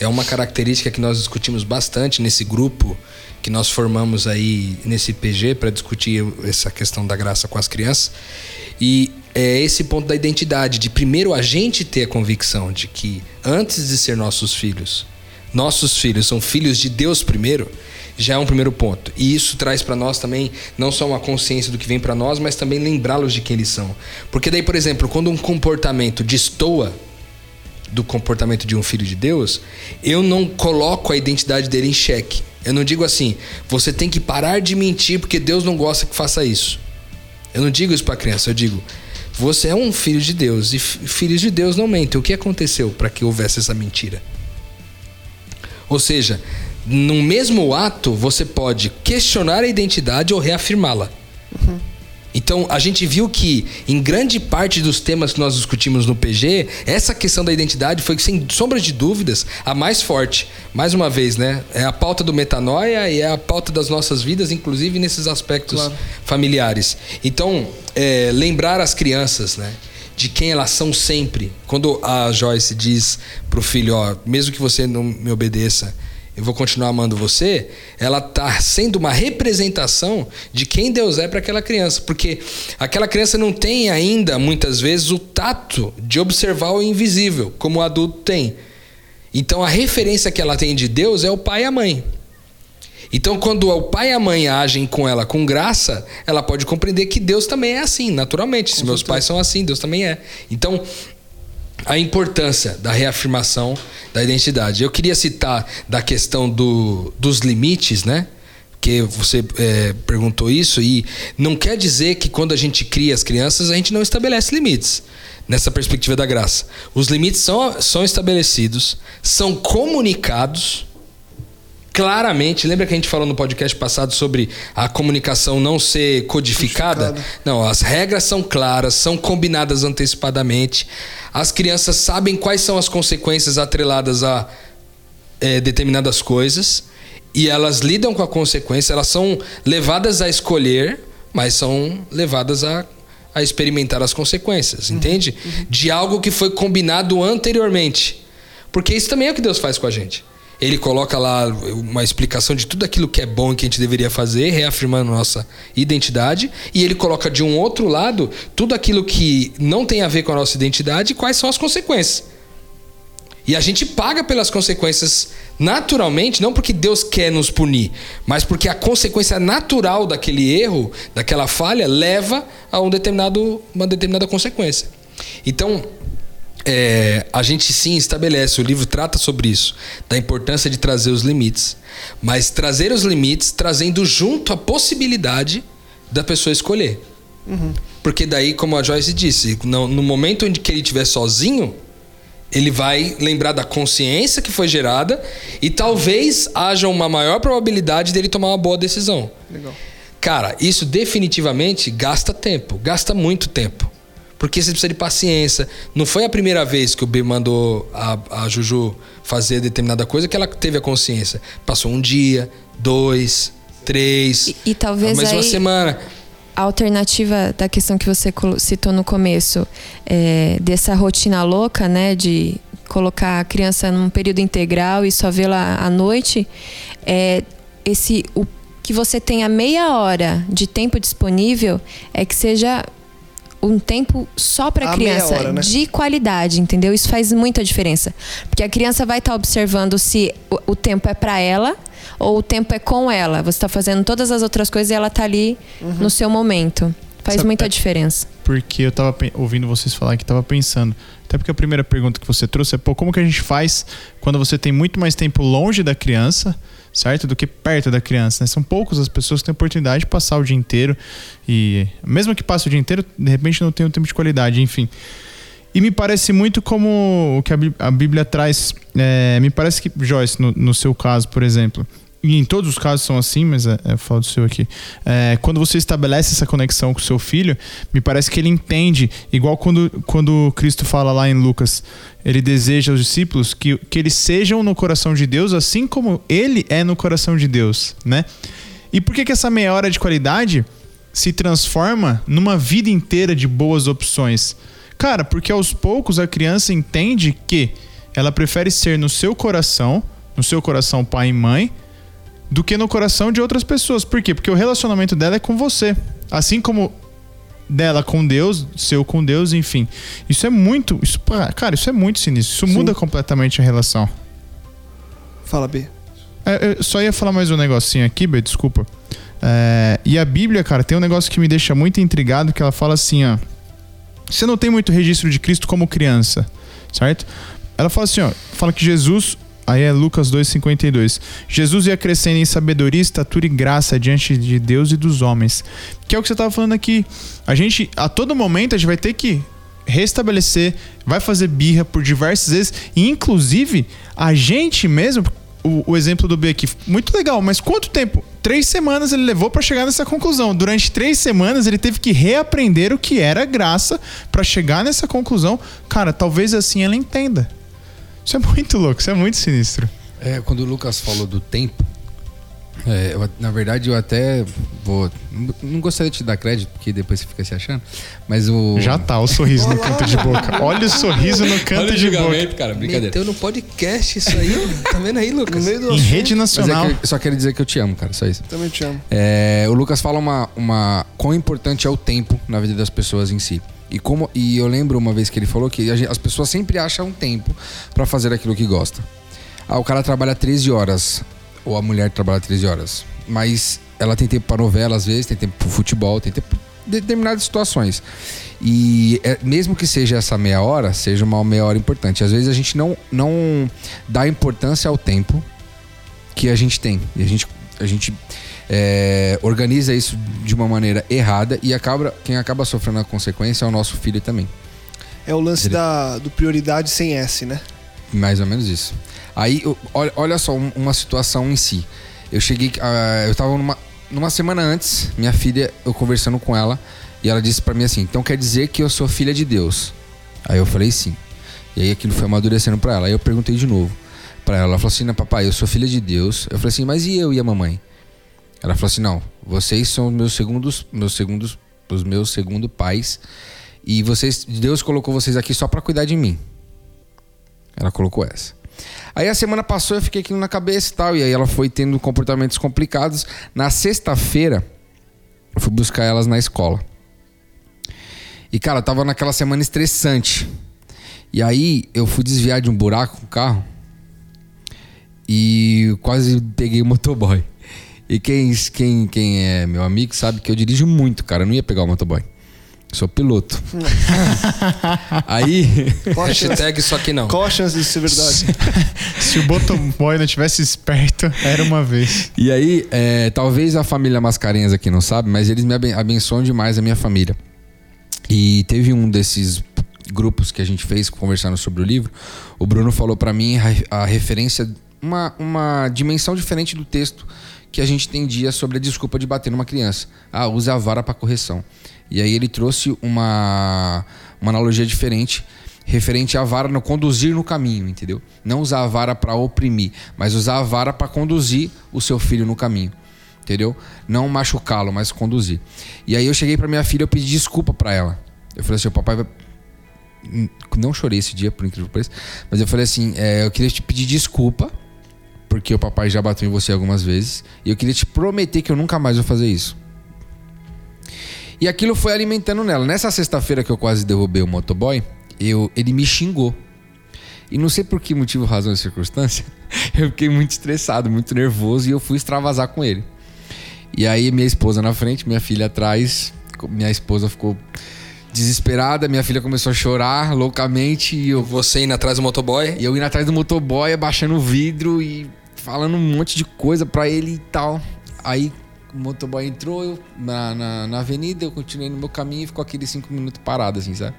é uma característica que nós discutimos bastante nesse grupo que nós formamos aí nesse PG para discutir essa questão da graça com as crianças. E é esse ponto da identidade, de primeiro a gente ter a convicção de que antes de ser nossos filhos, nossos filhos são filhos de Deus primeiro, já é um primeiro ponto. E isso traz para nós também não só uma consciência do que vem para nós, mas também lembrá-los de quem eles são. Porque daí, por exemplo, quando um comportamento destoa do comportamento de um filho de Deus, eu não coloco a identidade dele em xeque. Eu não digo assim, você tem que parar de mentir porque Deus não gosta que faça isso. Eu não digo isso para criança, eu digo, você é um filho de Deus e filhos de Deus não mentem. O que aconteceu para que houvesse essa mentira? Ou seja, no mesmo ato você pode questionar a identidade ou reafirmá-la. Uhum. Então, a gente viu que, em grande parte dos temas que nós discutimos no PG, essa questão da identidade foi, sem sombra de dúvidas, a mais forte. Mais uma vez, né? É a pauta do metanoia e é a pauta das nossas vidas, inclusive nesses aspectos claro. familiares. Então, é, lembrar as crianças, né? De quem elas são sempre. Quando a Joyce diz pro filho, ó, mesmo que você não me obedeça, eu vou continuar amando você, ela está sendo uma representação de quem Deus é para aquela criança. Porque aquela criança não tem ainda, muitas vezes, o tato de observar o invisível, como o adulto tem. Então a referência que ela tem de Deus é o pai e a mãe. Então, quando o pai e a mãe agem com ela com graça, ela pode compreender que Deus também é assim, naturalmente. Se meus pais são assim, Deus também é. Então, a importância da reafirmação da identidade. Eu queria citar da questão do, dos limites, né? Que você é, perguntou isso, e não quer dizer que quando a gente cria as crianças, a gente não estabelece limites nessa perspectiva da graça. Os limites são, são estabelecidos, são comunicados, claramente. Lembra que a gente falou no podcast passado sobre a comunicação não ser codificada? Codificada. Não, as regras são claras, são combinadas antecipadamente. As crianças sabem quais são as consequências atreladas a é, determinadas coisas e elas lidam com a consequência, elas são levadas a escolher, mas são levadas a, a experimentar as consequências, entende? De algo que foi combinado anteriormente. Porque isso também é o que Deus faz com a gente. Ele coloca lá uma explicação de tudo aquilo que é bom e que a gente deveria fazer, reafirmando nossa identidade, e ele coloca de um outro lado tudo aquilo que não tem a ver com a nossa identidade e quais são as consequências. E a gente paga pelas consequências naturalmente, não porque Deus quer nos punir, mas porque a consequência natural daquele erro, daquela falha, leva a um determinado, uma determinada consequência. Então, é, a gente sim estabelece, o livro trata sobre isso, da importância de trazer os limites, mas trazer os limites trazendo junto a possibilidade da pessoa escolher. Porque daí, como a Joyce disse, no, no momento em que ele estiver sozinho, ele vai lembrar da consciência que foi gerada e talvez haja uma maior probabilidade dele tomar uma boa decisão. Legal. Cara, isso definitivamente gasta tempo, gasta muito tempo. Porque você precisa de paciência. Não foi a primeira vez que o B mandou a, a Juju fazer determinada coisa que ela teve a consciência. Passou um dia, dois, três, E, e talvez mais uma aí semana. a alternativa da questão que você citou no começo, é, dessa rotina louca, né, de colocar a criança num período integral e só vê-la à noite, é esse o que você tenha meia hora de tempo disponível é que seja um tempo só para A criança hora, né? de qualidade, entendeu? Isso faz muita diferença, porque a criança vai estar observando se o, o tempo é para ela ou o tempo é com ela. Você está fazendo todas as outras coisas e ela tá ali Uhum. no seu momento. Faz Sabe- muita diferença. Porque eu tava pe- ouvindo vocês falar que tava pensando. Até porque a primeira pergunta que você trouxe é, pô, como que a gente faz quando você tem muito mais tempo longe da criança, certo? Do que perto da criança, né? São poucas as pessoas que têm oportunidade de passar o dia inteiro e mesmo que passe o dia inteiro, de repente não tem um tempo de qualidade, enfim. E me parece muito como o que a Bí- a Bíblia traz. é, me parece que, Joyce, no, no seu caso, por exemplo, e em todos os casos são assim, mas é, é, eu falo do seu aqui. É, quando você estabelece essa conexão com o seu filho, me parece que ele entende, igual quando, quando Cristo fala lá em Lucas, ele deseja aos discípulos que, que eles sejam no coração de Deus, assim como ele é no coração de Deus, né? E por que, que essa meia hora de qualidade se transforma numa vida inteira de boas opções? Cara, porque aos poucos a criança entende que ela prefere ser no seu coração, no seu coração pai e mãe, do que no coração de outras pessoas. Por quê? Porque o relacionamento dela é com você. Assim como dela com Deus, seu com Deus, enfim. Isso é muito. Isso, cara, isso é muito sinistro. Isso muda completamente a relação. Fala, B. É, eu só ia falar mais um negocinho aqui, B, desculpa. É, e a Bíblia, cara, tem um negócio que me deixa muito intrigado, que ela fala assim, ó. Você não tem muito registro de Cristo como criança, certo? Ela fala assim, ó, fala que Jesus, aí é Lucas 2:52. Jesus ia crescendo em sabedoria, estatura e graça diante de Deus e dos homens. Que é o que você tava falando aqui. A gente a todo momento a gente vai ter que restabelecer, vai fazer birra por diversas vezes, e inclusive a gente mesmo, o, o exemplo do B aqui, muito legal, mas quanto tempo? Três semanas ele levou para chegar nessa conclusão. Durante três semanas ele teve que reaprender o que era graça para chegar nessa conclusão. Cara, talvez assim ela entenda. Isso é muito louco, isso é muito sinistro. É, quando o Lucas falou do tempo, é, eu- na verdade eu até vou. Não gostaria de te dar crédito, porque depois você fica se achando, mas o. Já tá, o sorriso no canto de boca. <laughs> Olha o sorriso no canto Olha o de boca. cara, brincadeira. Meteu no podcast isso aí, tá vendo aí, Lucas? No meio do Em assunto, rede Mas é nacional. que eu só quero dizer que eu te amo, cara, só isso. também te amo. É, o Lucas fala uma, uma quão importante é o tempo na vida das pessoas em si. E como e eu lembro uma vez que ele falou que gente- as pessoas sempre acham um tempo pra fazer aquilo que gosta. Ah, o cara trabalha 13 horas ou a mulher trabalha 13 horas, mas ela tem tempo pra novela às vezes, tem tempo pro futebol, tem tempo determinadas situações. E é- mesmo que seja essa meia hora, seja uma meia hora importante. Às vezes a gente não não dá importância ao tempo que a gente tem. E a gente, a gente é, organiza isso de uma maneira errada e acaba, quem acaba sofrendo a consequência é o nosso filho também. É o lance Ele- da, do prioridade sem S, né? Mais ou menos isso. Aí, olha, olha só um- uma situação em si. Eu cheguei. ah, eu tava numa, numa semana antes, minha filha, eu conversando com ela, e ela disse pra mim assim: então quer dizer que eu sou filha de Deus? Aí eu falei sim. E aí aquilo foi amadurecendo pra ela. Aí eu perguntei de novo pra ela. Ela falou assim: não, papai, eu sou filha de Deus. Eu falei assim: mas e eu e a mamãe? Ela falou assim: não, vocês são os meus segundos, meus segundos, os meus segundo pais. E vocês, Deus colocou vocês aqui só pra cuidar de mim. Ela colocou essa. Aí a semana passou, eu fiquei aquilo na cabeça e tal. E aí ela foi tendo comportamentos complicados. Na sexta-feira, eu fui buscar elas na escola. E, cara, eu tava naquela semana estressante. E aí eu fui desviar de um buraco com o carro. E quase peguei o motoboy. E quem, quem, quem é meu amigo sabe que eu dirijo muito, cara. Eu não ia pegar o motoboy. Sou piloto. <laughs> aí. Qual a chance, Hashtag só que não. qual a chance disso ser verdade? <laughs> Se o Botoboy não tivesse esperto, era uma vez. E aí, é, talvez a família Mascarenhas aqui não sabe, mas eles me aben- abençoam demais a minha família. E teve um desses grupos que a gente fez conversando sobre o livro. O Bruno falou pra mim a, a referência, uma, uma dimensão diferente do texto que a gente entendia sobre a desculpa de bater numa criança. Ah, use a vara pra correção. E aí ele trouxe uma, uma analogia diferente referente à vara no conduzir no caminho, entendeu? Não usar a vara pra oprimir, mas usar a vara pra conduzir o seu filho no caminho. Entendeu? Não machucá-lo, mas conduzir. E aí eu cheguei pra minha filha, eu pedi desculpa pra ela. Eu falei assim, o papai vai não chorei esse dia, por incrível que pareça. Mas eu falei assim: é, eu queria te pedir desculpa, porque o papai já bateu em você algumas vezes. E eu queria te prometer que eu nunca mais vou fazer isso. E aquilo foi alimentando nela. Nessa sexta-feira que eu quase derrubei o motoboy, eu, ele me xingou. E não sei por que motivo, razão e circunstância, <laughs> eu fiquei muito estressado, muito nervoso e eu fui extravasar com ele. E aí minha esposa na frente, minha filha atrás, minha esposa ficou desesperada, minha filha começou a chorar loucamente e eu, Você indo atrás do motoboy. e eu indo atrás do motoboy, abaixando o vidro e falando um monte de coisa pra ele e tal. Aí o motoboy entrou eu, na, na, na avenida, eu continuei no meu caminho e ficou aqueles cinco minutos parado, assim, sabe?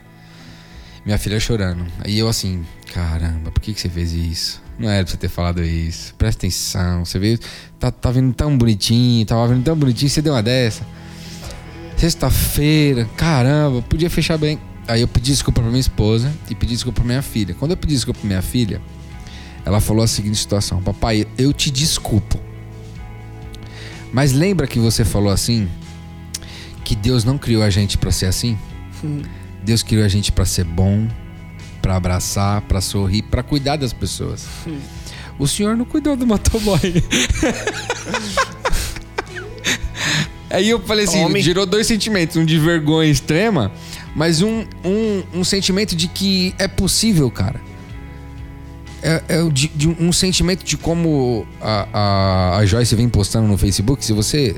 Minha filha chorando. Aí eu assim, caramba, por que, que você fez isso? Não era pra você ter falado isso. Presta atenção. Você veio. Tá, tá vindo tão bonitinho, tava vindo tão bonitinho, você deu uma dessa. Sexta-feira, caramba, podia fechar bem. Aí eu pedi desculpa pra minha esposa e pedi desculpa pra minha filha. Quando eu pedi desculpa pra minha filha, ela falou a seguinte situação: Papai, eu te desculpo. Mas lembra que você falou assim? Que Deus não criou a gente pra ser assim? Deus criou a gente pra ser bom, pra abraçar, pra sorrir, pra cuidar das pessoas. O senhor não cuidou do motoboy. Aí eu falei assim, Homem. gerou dois sentimentos, um de vergonha extrema, mas um, um, um sentimento de que é possível, cara. É, é de, de um sentimento de como a, a, a Joyce vem postando no Facebook. Se você.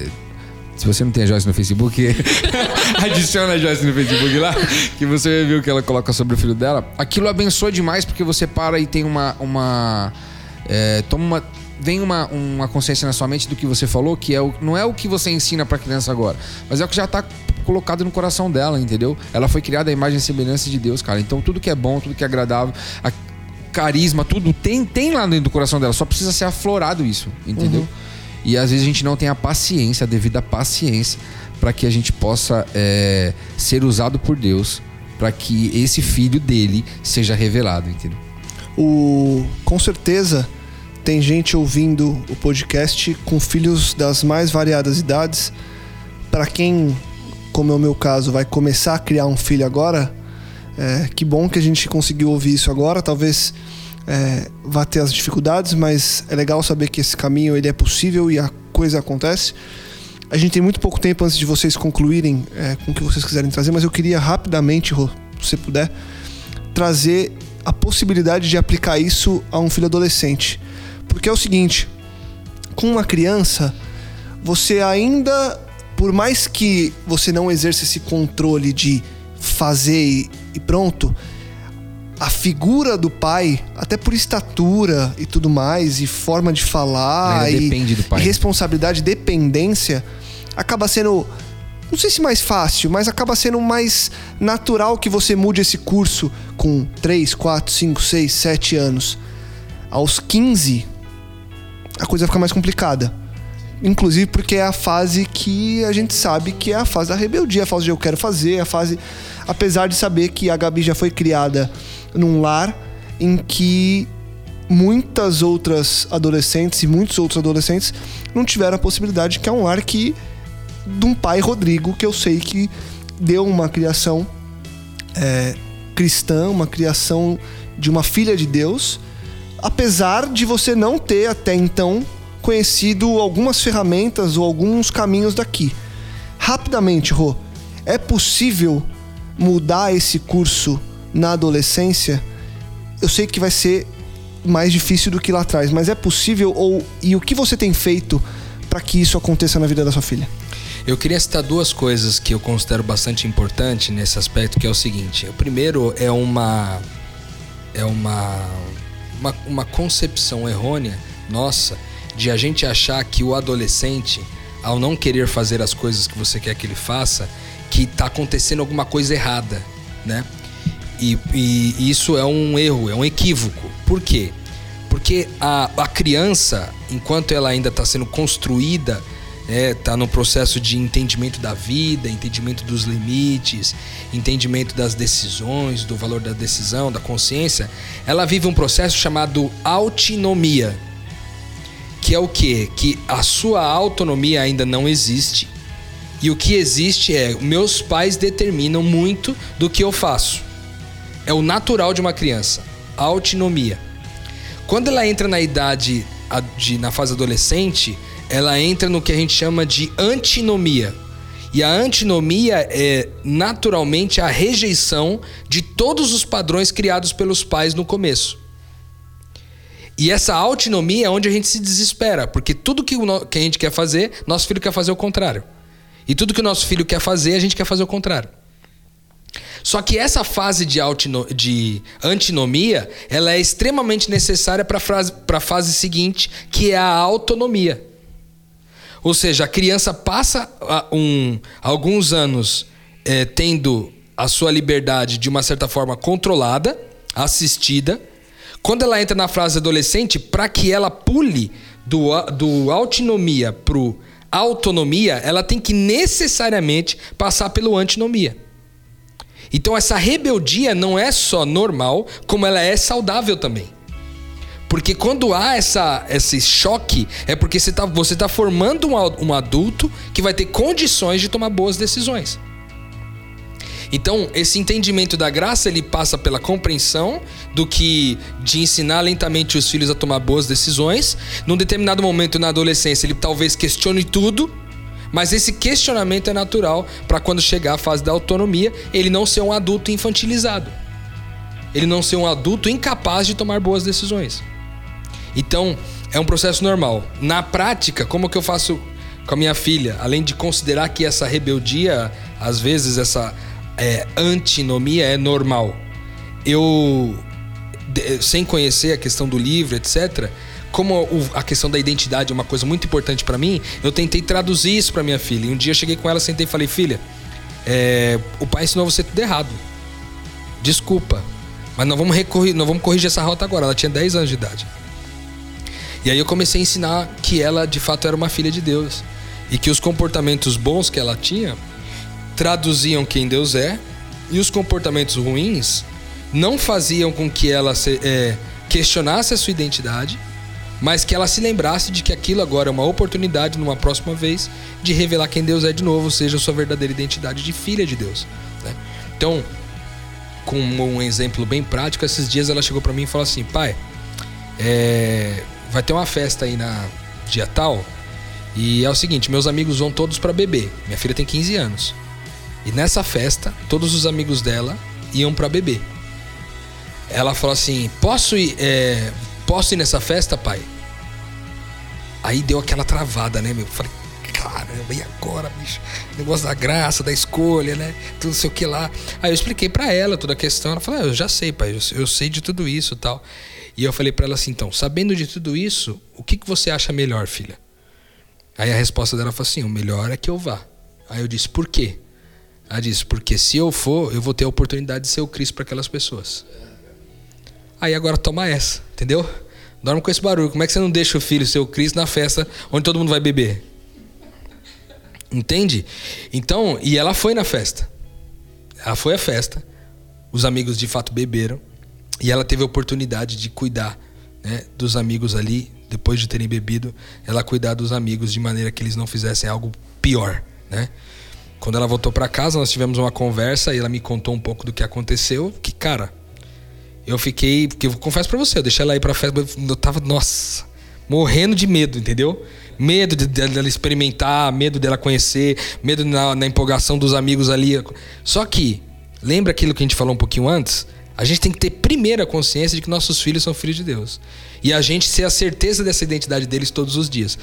Se você não tem a Joyce no Facebook, <laughs> adiciona a Joyce no Facebook lá, que você ver o que ela coloca sobre o filho dela. Aquilo abençoa demais porque você para e tem uma. uma é, toma uma. Vem uma, uma consciência na sua mente do que você falou, que é o, não é o que você ensina pra criança agora, mas é o que já tá colocado no coração dela, entendeu? Ela foi criada à imagem e semelhança de Deus, cara. Então tudo que é bom, tudo que é agradável, a- carisma, tudo tem, tem lá dentro do coração dela, só precisa ser aflorado isso, entendeu? E às vezes a gente não tem a paciência, a devida paciência, para que a gente possa é, ser usado por Deus, para que esse filho dele seja revelado, entendeu? O, com certeza tem gente ouvindo o podcast com filhos das mais variadas idades. Para quem, como é o meu caso, vai começar a criar um filho agora, é, que bom que a gente conseguiu ouvir isso agora. Talvez é, vá ter as dificuldades, mas é legal saber que esse caminho ele é possível e a coisa acontece. A gente tem muito pouco tempo antes de vocês concluírem é, com o que vocês quiserem trazer, mas eu queria rapidamente, Rô, se você puder, trazer a possibilidade de aplicar isso a um filho adolescente. Porque é o seguinte, com uma criança, você ainda, por mais que você não exerça esse controle de fazer e, pronto, a figura do pai, até por estatura e tudo mais, e forma de falar, e, depende e responsabilidade, dependência, acaba sendo não sei se mais fácil, mas acaba sendo mais natural que você mude esse curso com 3, 4, 5, 6, 7 anos. Aos 15, a coisa fica mais complicada. Inclusive porque é a fase que a gente sabe que é a fase da rebeldia, a fase de eu quero fazer, a fase. Apesar de saber que a Gabi já foi criada num lar em que muitas outras adolescentes e muitos outros adolescentes não tiveram a possibilidade, que é um lar que. de um pai Rodrigo, que eu sei que deu uma criação é, cristã, uma criação de uma filha de Deus, apesar de você não ter até então conhecido algumas ferramentas ou alguns caminhos daqui. Rapidamente, Rô, é possível mudar esse curso na adolescência? Eu sei que vai ser mais difícil do que lá atrás, mas é possível ou e o que você tem feito para que isso aconteça na vida da sua filha? Eu queria citar duas coisas que eu considero bastante importante nesse aspecto, que é o seguinte: o primeiro é uma é uma uma, uma concepção errônea nossa de a gente achar que o adolescente, ao não querer fazer as coisas que você quer que ele faça, que está acontecendo alguma coisa errada, né? E, e, isso é um erro, é um equívoco. Por quê? Porque a, a criança, enquanto ela ainda está sendo construída, está né, no processo de entendimento da vida, entendimento dos limites, entendimento das decisões, do valor da decisão, da consciência, ela vive um processo chamado autonomia que é o quê? Que a sua autonomia ainda não existe. E o que existe é meus pais determinam muito do que eu faço. É o natural de uma criança, a autonomia. Quando ela entra na idade de, na fase adolescente, ela entra no que a gente chama de antinomia. E a antinomia é naturalmente a rejeição de todos os padrões criados pelos pais no começo. E essa autonomia é onde a gente se desespera, porque tudo que, o, que a gente quer fazer, nosso filho quer fazer o contrário. E tudo que o nosso filho quer fazer, a gente quer fazer o contrário. Só que essa fase de, de antinomia, ela é extremamente necessária para a fase seguinte, que é a autonomia. Ou seja, a criança passa um, alguns anos é, tendo a sua liberdade de uma certa forma controlada, assistida, quando ela entra na fase adolescente, para que ela pule do, do autonomia pro autonomia, ela tem que necessariamente passar pelo antinomia. Então essa rebeldia não é só normal, como ela é saudável também. Porque quando há essa, esse choque, é porque você está você tá formando um, um adulto que vai ter condições de tomar boas decisões. Então, esse entendimento da graça, ele passa pela compreensão do que de ensinar lentamente os filhos a tomar boas decisões. Num determinado momento na adolescência, ele talvez questione tudo, mas esse questionamento é natural para quando chegar a fase da autonomia, ele não ser um adulto infantilizado. Ele não ser um adulto incapaz de tomar boas decisões. Então, é um processo normal. Na prática, como que eu faço com a minha filha? Além de considerar que essa rebeldia, às vezes essa é, antinomia é normal. Eu, sem conhecer a questão do livro, etc., como a questão da identidade é uma coisa muito importante para mim, eu tentei traduzir isso para minha filha. E um dia eu cheguei com ela, sentei e falei: Filha, é, o pai ensinou você tudo errado. Desculpa, mas não vamos, recorrer, não vamos corrigir essa rota agora. Ela tinha 10 anos de idade. E aí eu comecei a ensinar que ela de fato era uma filha de Deus. E que os comportamentos bons que ela tinha traduziam quem Deus é, e os comportamentos ruins não faziam com que ela se, é, questionasse a sua identidade, mas que ela se lembrasse de que aquilo agora é uma oportunidade, numa próxima vez, de revelar quem Deus é de novo, seja a sua verdadeira identidade de filha de Deus. Né? Então, com um exemplo bem prático, esses dias ela chegou para mim e falou assim: pai, é, vai ter uma festa aí na dia tal, e é o seguinte: meus amigos vão todos para beber. Minha filha tem 15 anos. E nessa festa, todos os amigos dela iam para beber. Ela falou assim: Posso ir, é, posso ir nessa festa, pai? Aí deu aquela travada, né, meu? Falei, caramba, e agora, bicho? Negócio da graça, da escolha, né? Tudo sei o que lá. Aí eu expliquei para ela toda a questão. Ela falou: ah, Eu já sei, pai, eu, sei de tudo isso tal. E eu falei para ela assim: Então, sabendo de tudo isso, o que, que você acha melhor, filha? Aí a resposta dela foi assim: O melhor é que eu vá. Aí eu disse, por quê? Ela disse, porque se eu for, eu vou ter a oportunidade de ser o Cristo para aquelas pessoas. Aí agora toma essa, entendeu? Dorme com esse barulho. Como é que você não deixa o filho ser o Cristo na festa onde todo mundo vai beber? Entende? Então, e ela foi na festa. Ela foi à festa. Os amigos de fato beberam. E ela teve a oportunidade de cuidar né, dos amigos ali, depois de terem bebido, ela cuidar dos amigos de maneira que eles não fizessem algo pior, né? Quando ela voltou para casa, nós tivemos uma conversa e ela me contou um pouco do que aconteceu, que cara, eu fiquei, porque eu confesso para você, eu deixei ela ir para festa, eu tava, nossa, morrendo de medo, entendeu? Medo de, dela experimentar, medo dela conhecer, medo na, na empolgação dos amigos ali. Só que, lembra aquilo que a gente falou um pouquinho antes? A gente tem que ter primeiro a consciência de que nossos filhos são filhos de Deus. E a gente ter a certeza dessa identidade deles todos os dias.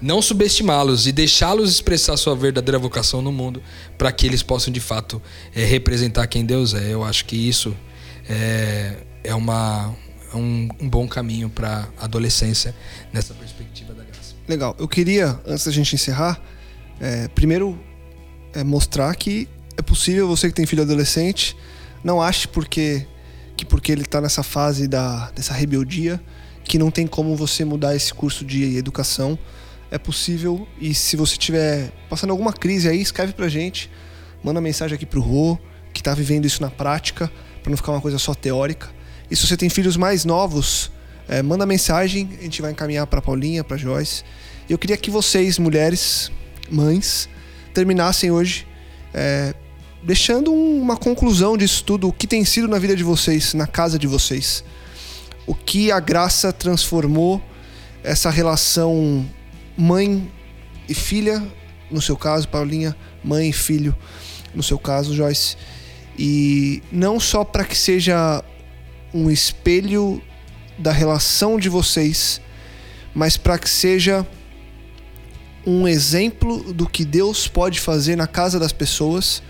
Não subestimá-los e deixá-los expressar sua verdadeira vocação no mundo para que eles possam de fato é, representar quem Deus é. Eu acho que isso é, é, uma, é um, um bom caminho para a adolescência nessa perspectiva da graça. Legal. Eu queria, antes da gente encerrar, é, primeiro é, mostrar que é possível você que tem filho adolescente, não ache porque que porque ele está nessa fase da, dessa rebeldia que não tem como você mudar esse curso de educação. É possível e se você estiver passando alguma crise aí, escreve pra gente, manda mensagem aqui pro Rô, que está vivendo isso na prática, para não ficar uma coisa só teórica. E se você tem filhos mais novos, é, manda mensagem, a gente vai encaminhar para Paulinha, para Joyce. E eu queria que vocês, mulheres, mães, terminassem hoje é, deixando uma conclusão disso tudo, o que tem sido na vida de vocês, na casa de vocês. O que a graça transformou essa relação mãe e filha, no seu caso, Paulinha, mãe e filho, no seu caso, Joyce. E não só para que seja um espelho da relação de vocês, mas para que seja um exemplo do que Deus pode fazer na casa das pessoas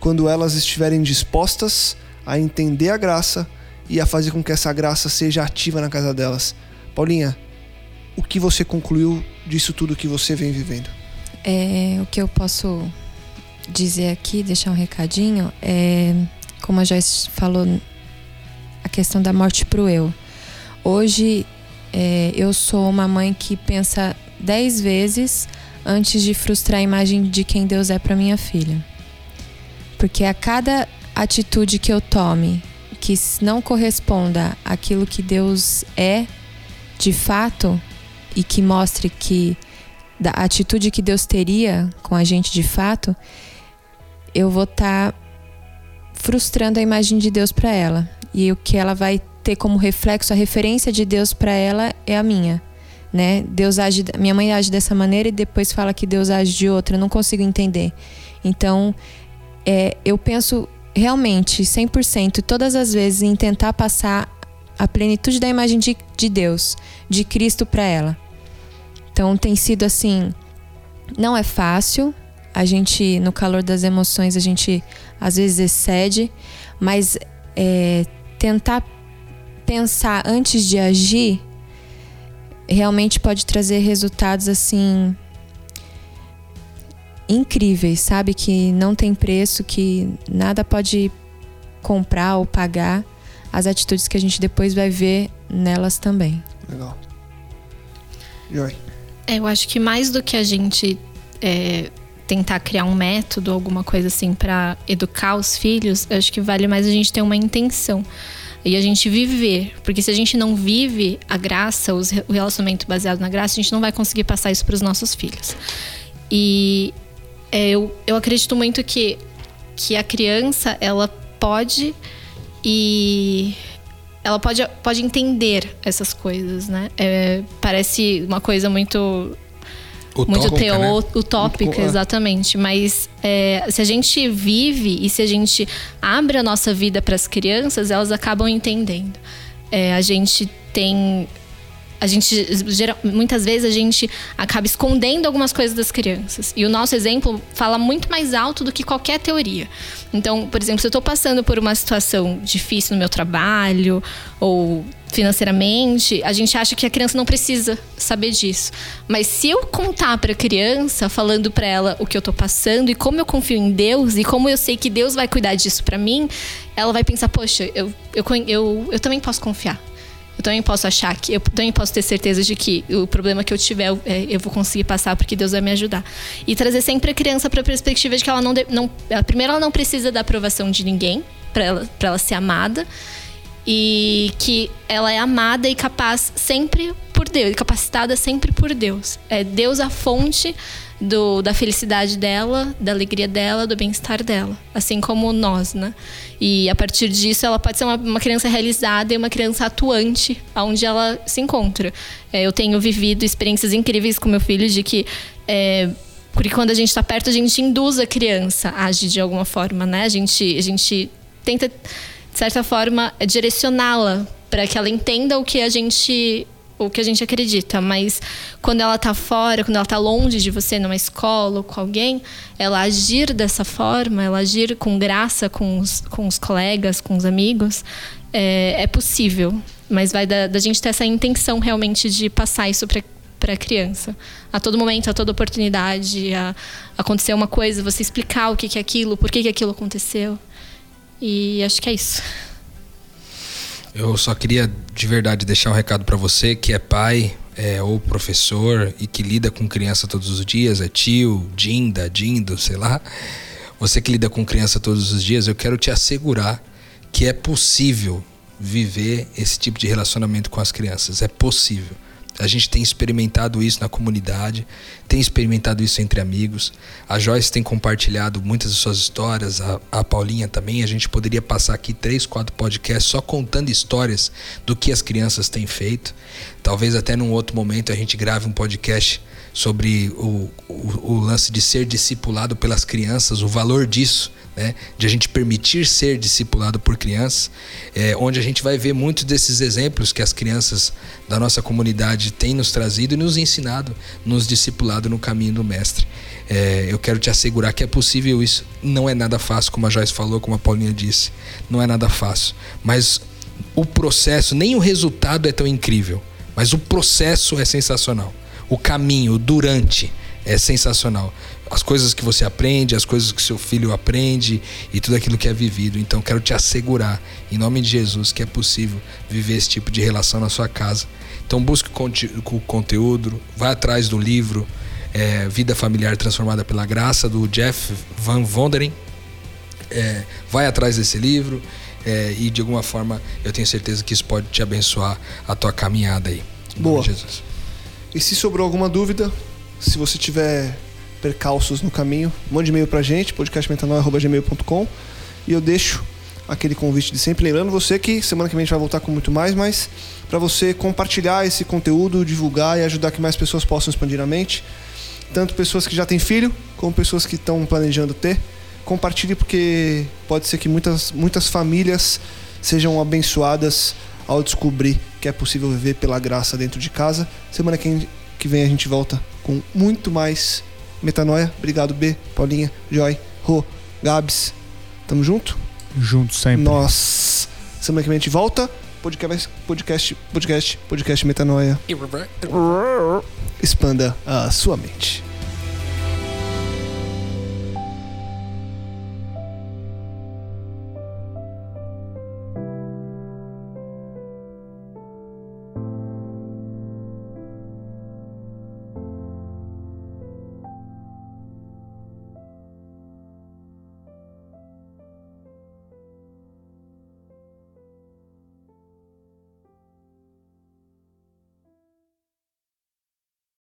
quando elas estiverem dispostas a entender a graça e a fazer com que essa graça seja ativa na casa delas. Paulinha, o que você concluiu disso tudo que você vem vivendo? É, o que eu posso dizer aqui, deixar um recadinho, é como a Joyce falou, a questão da morte pro eu. Hoje é, eu sou uma mãe que pensa dez vezes antes de frustrar a imagem de quem Deus é para minha filha. Porque a cada atitude que eu tome que não corresponda àquilo que Deus é de fato e que mostre que da atitude que Deus teria com a gente de fato, eu vou estar tá frustrando a imagem de Deus para ela. E o que ela vai ter como reflexo, a referência de Deus para ela é a minha. Né? Deus age, minha mãe age dessa maneira e depois fala que Deus age de outra, eu não consigo entender. Então, é, eu penso realmente 100% todas as vezes em tentar passar a plenitude da imagem de, de Deus, de Cristo para ela. Então tem sido assim, não é fácil. A gente, no calor das emoções, a gente às vezes excede, mas é, tentar pensar antes de agir realmente pode trazer resultados assim incríveis, sabe? Que não tem preço, que nada pode comprar ou pagar as atitudes que a gente depois vai ver nelas também. Legal. Joy. É, eu acho que mais do que a gente é, tentar criar um método, alguma coisa assim, para educar os filhos, acho que vale mais a gente ter uma intenção e a gente viver. Porque se a gente não vive a graça, o relacionamento baseado na graça, a gente não vai conseguir passar isso para os nossos filhos. E é, eu, eu acredito muito que, que a criança, ela pode e ela pode, pode entender essas coisas, né? É, parece uma coisa muito utópica, muito teo, né? utópica, exatamente. Mas é, se a gente vive e se a gente abre a nossa vida para as crianças, elas acabam entendendo. É, a gente tem a gente geral, muitas vezes a gente acaba escondendo algumas coisas das crianças. E o nosso exemplo fala muito mais alto do que qualquer teoria. Então, por exemplo, se eu estou passando por uma situação difícil no meu trabalho ou financeiramente, a gente acha que a criança não precisa saber disso. Mas se eu contar para a criança, falando para ela o que eu estou passando e como eu confio em Deus e como eu sei que Deus vai cuidar disso para mim, ela vai pensar: poxa, eu, eu, eu, eu também posso confiar. Eu também posso achar que, eu também posso ter certeza de que o problema que eu tiver, eu, é, eu vou conseguir passar porque Deus vai me ajudar. E trazer sempre a criança para a perspectiva de que ela não, não. Primeiro, ela não precisa da aprovação de ninguém para ela, ela ser amada e que ela é amada e capaz sempre por Deus, capacitada sempre por Deus. É Deus a fonte do, da felicidade dela, da alegria dela, do bem-estar dela, assim como nós, né? E a partir disso, ela pode ser uma, uma criança realizada e uma criança atuante, onde ela se encontra. É, eu tenho vivido experiências incríveis com meu filho de que é, porque quando a gente está perto, a gente induz a criança a agir de alguma forma, né? A gente, a gente tenta, de certa forma, direcioná-la para que ela entenda o que a gente o que a gente acredita, mas quando ela tá fora, quando ela tá longe de você, numa escola ou com alguém, ela agir dessa forma, ela agir com graça com os, com os colegas, com os amigos, é, é possível. Mas vai da, da, gente ter essa intenção realmente de passar isso para para a criança. A todo momento, a toda oportunidade, a, acontecer uma coisa, você explicar o que, que é aquilo, por que, que aquilo aconteceu. E acho que é isso. Eu só queria de verdade deixar um recado para você que é pai é, ou professor e que lida com criança todos os dias, é tio, dinda, dindo, sei lá. Você que lida com criança todos os dias, eu quero te assegurar que é possível viver esse tipo de relacionamento com as crianças. É possível. A gente tem experimentado isso na comunidade, tem experimentado isso entre amigos. A Joyce tem compartilhado muitas de suas histórias, a, a Paulinha também. A gente poderia passar aqui três, quatro podcasts só contando histórias do que as crianças têm feito. Talvez até num outro momento a gente grave um podcast sobre o, o, o lance de ser discipulado pelas crianças, o valor disso né, de a gente permitir ser discipulado por crianças, é, onde a gente vai ver muitos desses exemplos que as crianças da nossa comunidade têm nos trazido e nos ensinado, nos discipulado no caminho do Mestre. É, eu quero te assegurar que é possível isso. Não é nada fácil, como a Joyce falou, como a Paulinha disse. Não é nada fácil. Mas o processo, nem o resultado é tão incrível, mas o processo é sensacional. O caminho, durante, é sensacional as coisas que você aprende, as coisas que seu filho aprende e tudo aquilo que é vivido. Então quero te assegurar, em nome de Jesus, que é possível viver esse tipo de relação na sua casa. Então busque o conteúdo, vá atrás do livro é, Vida Familiar Transformada pela Graça, do Jeff Van Vonderen. É, vai atrás desse livro é, e de alguma forma eu tenho certeza que isso pode te abençoar a tua caminhada aí. Boa. Jesus. E se sobrou alguma dúvida, se você tiver percalços no caminho, mande e-mail pra gente, podcastmetanoia.gmail.com e eu deixo aquele convite de sempre. Lembrando você que semana que vem a gente vai voltar com muito mais, mas para você compartilhar esse conteúdo, divulgar e ajudar que mais pessoas possam expandir a mente. Tanto pessoas que já têm filho, como pessoas que estão planejando ter. Compartilhe porque pode ser que muitas, muitas famílias sejam abençoadas ao descobrir que é possível viver pela graça dentro de casa. Semana que vem a gente volta com muito mais Metanoia. Obrigado, B, Paulinha, Joy, Rô, Gabs. Tamo junto? Junto sempre. Nós. Semana que vem a gente volta. Podcast, podcast, podcast, podcast Metanoia. Expanda a sua mente.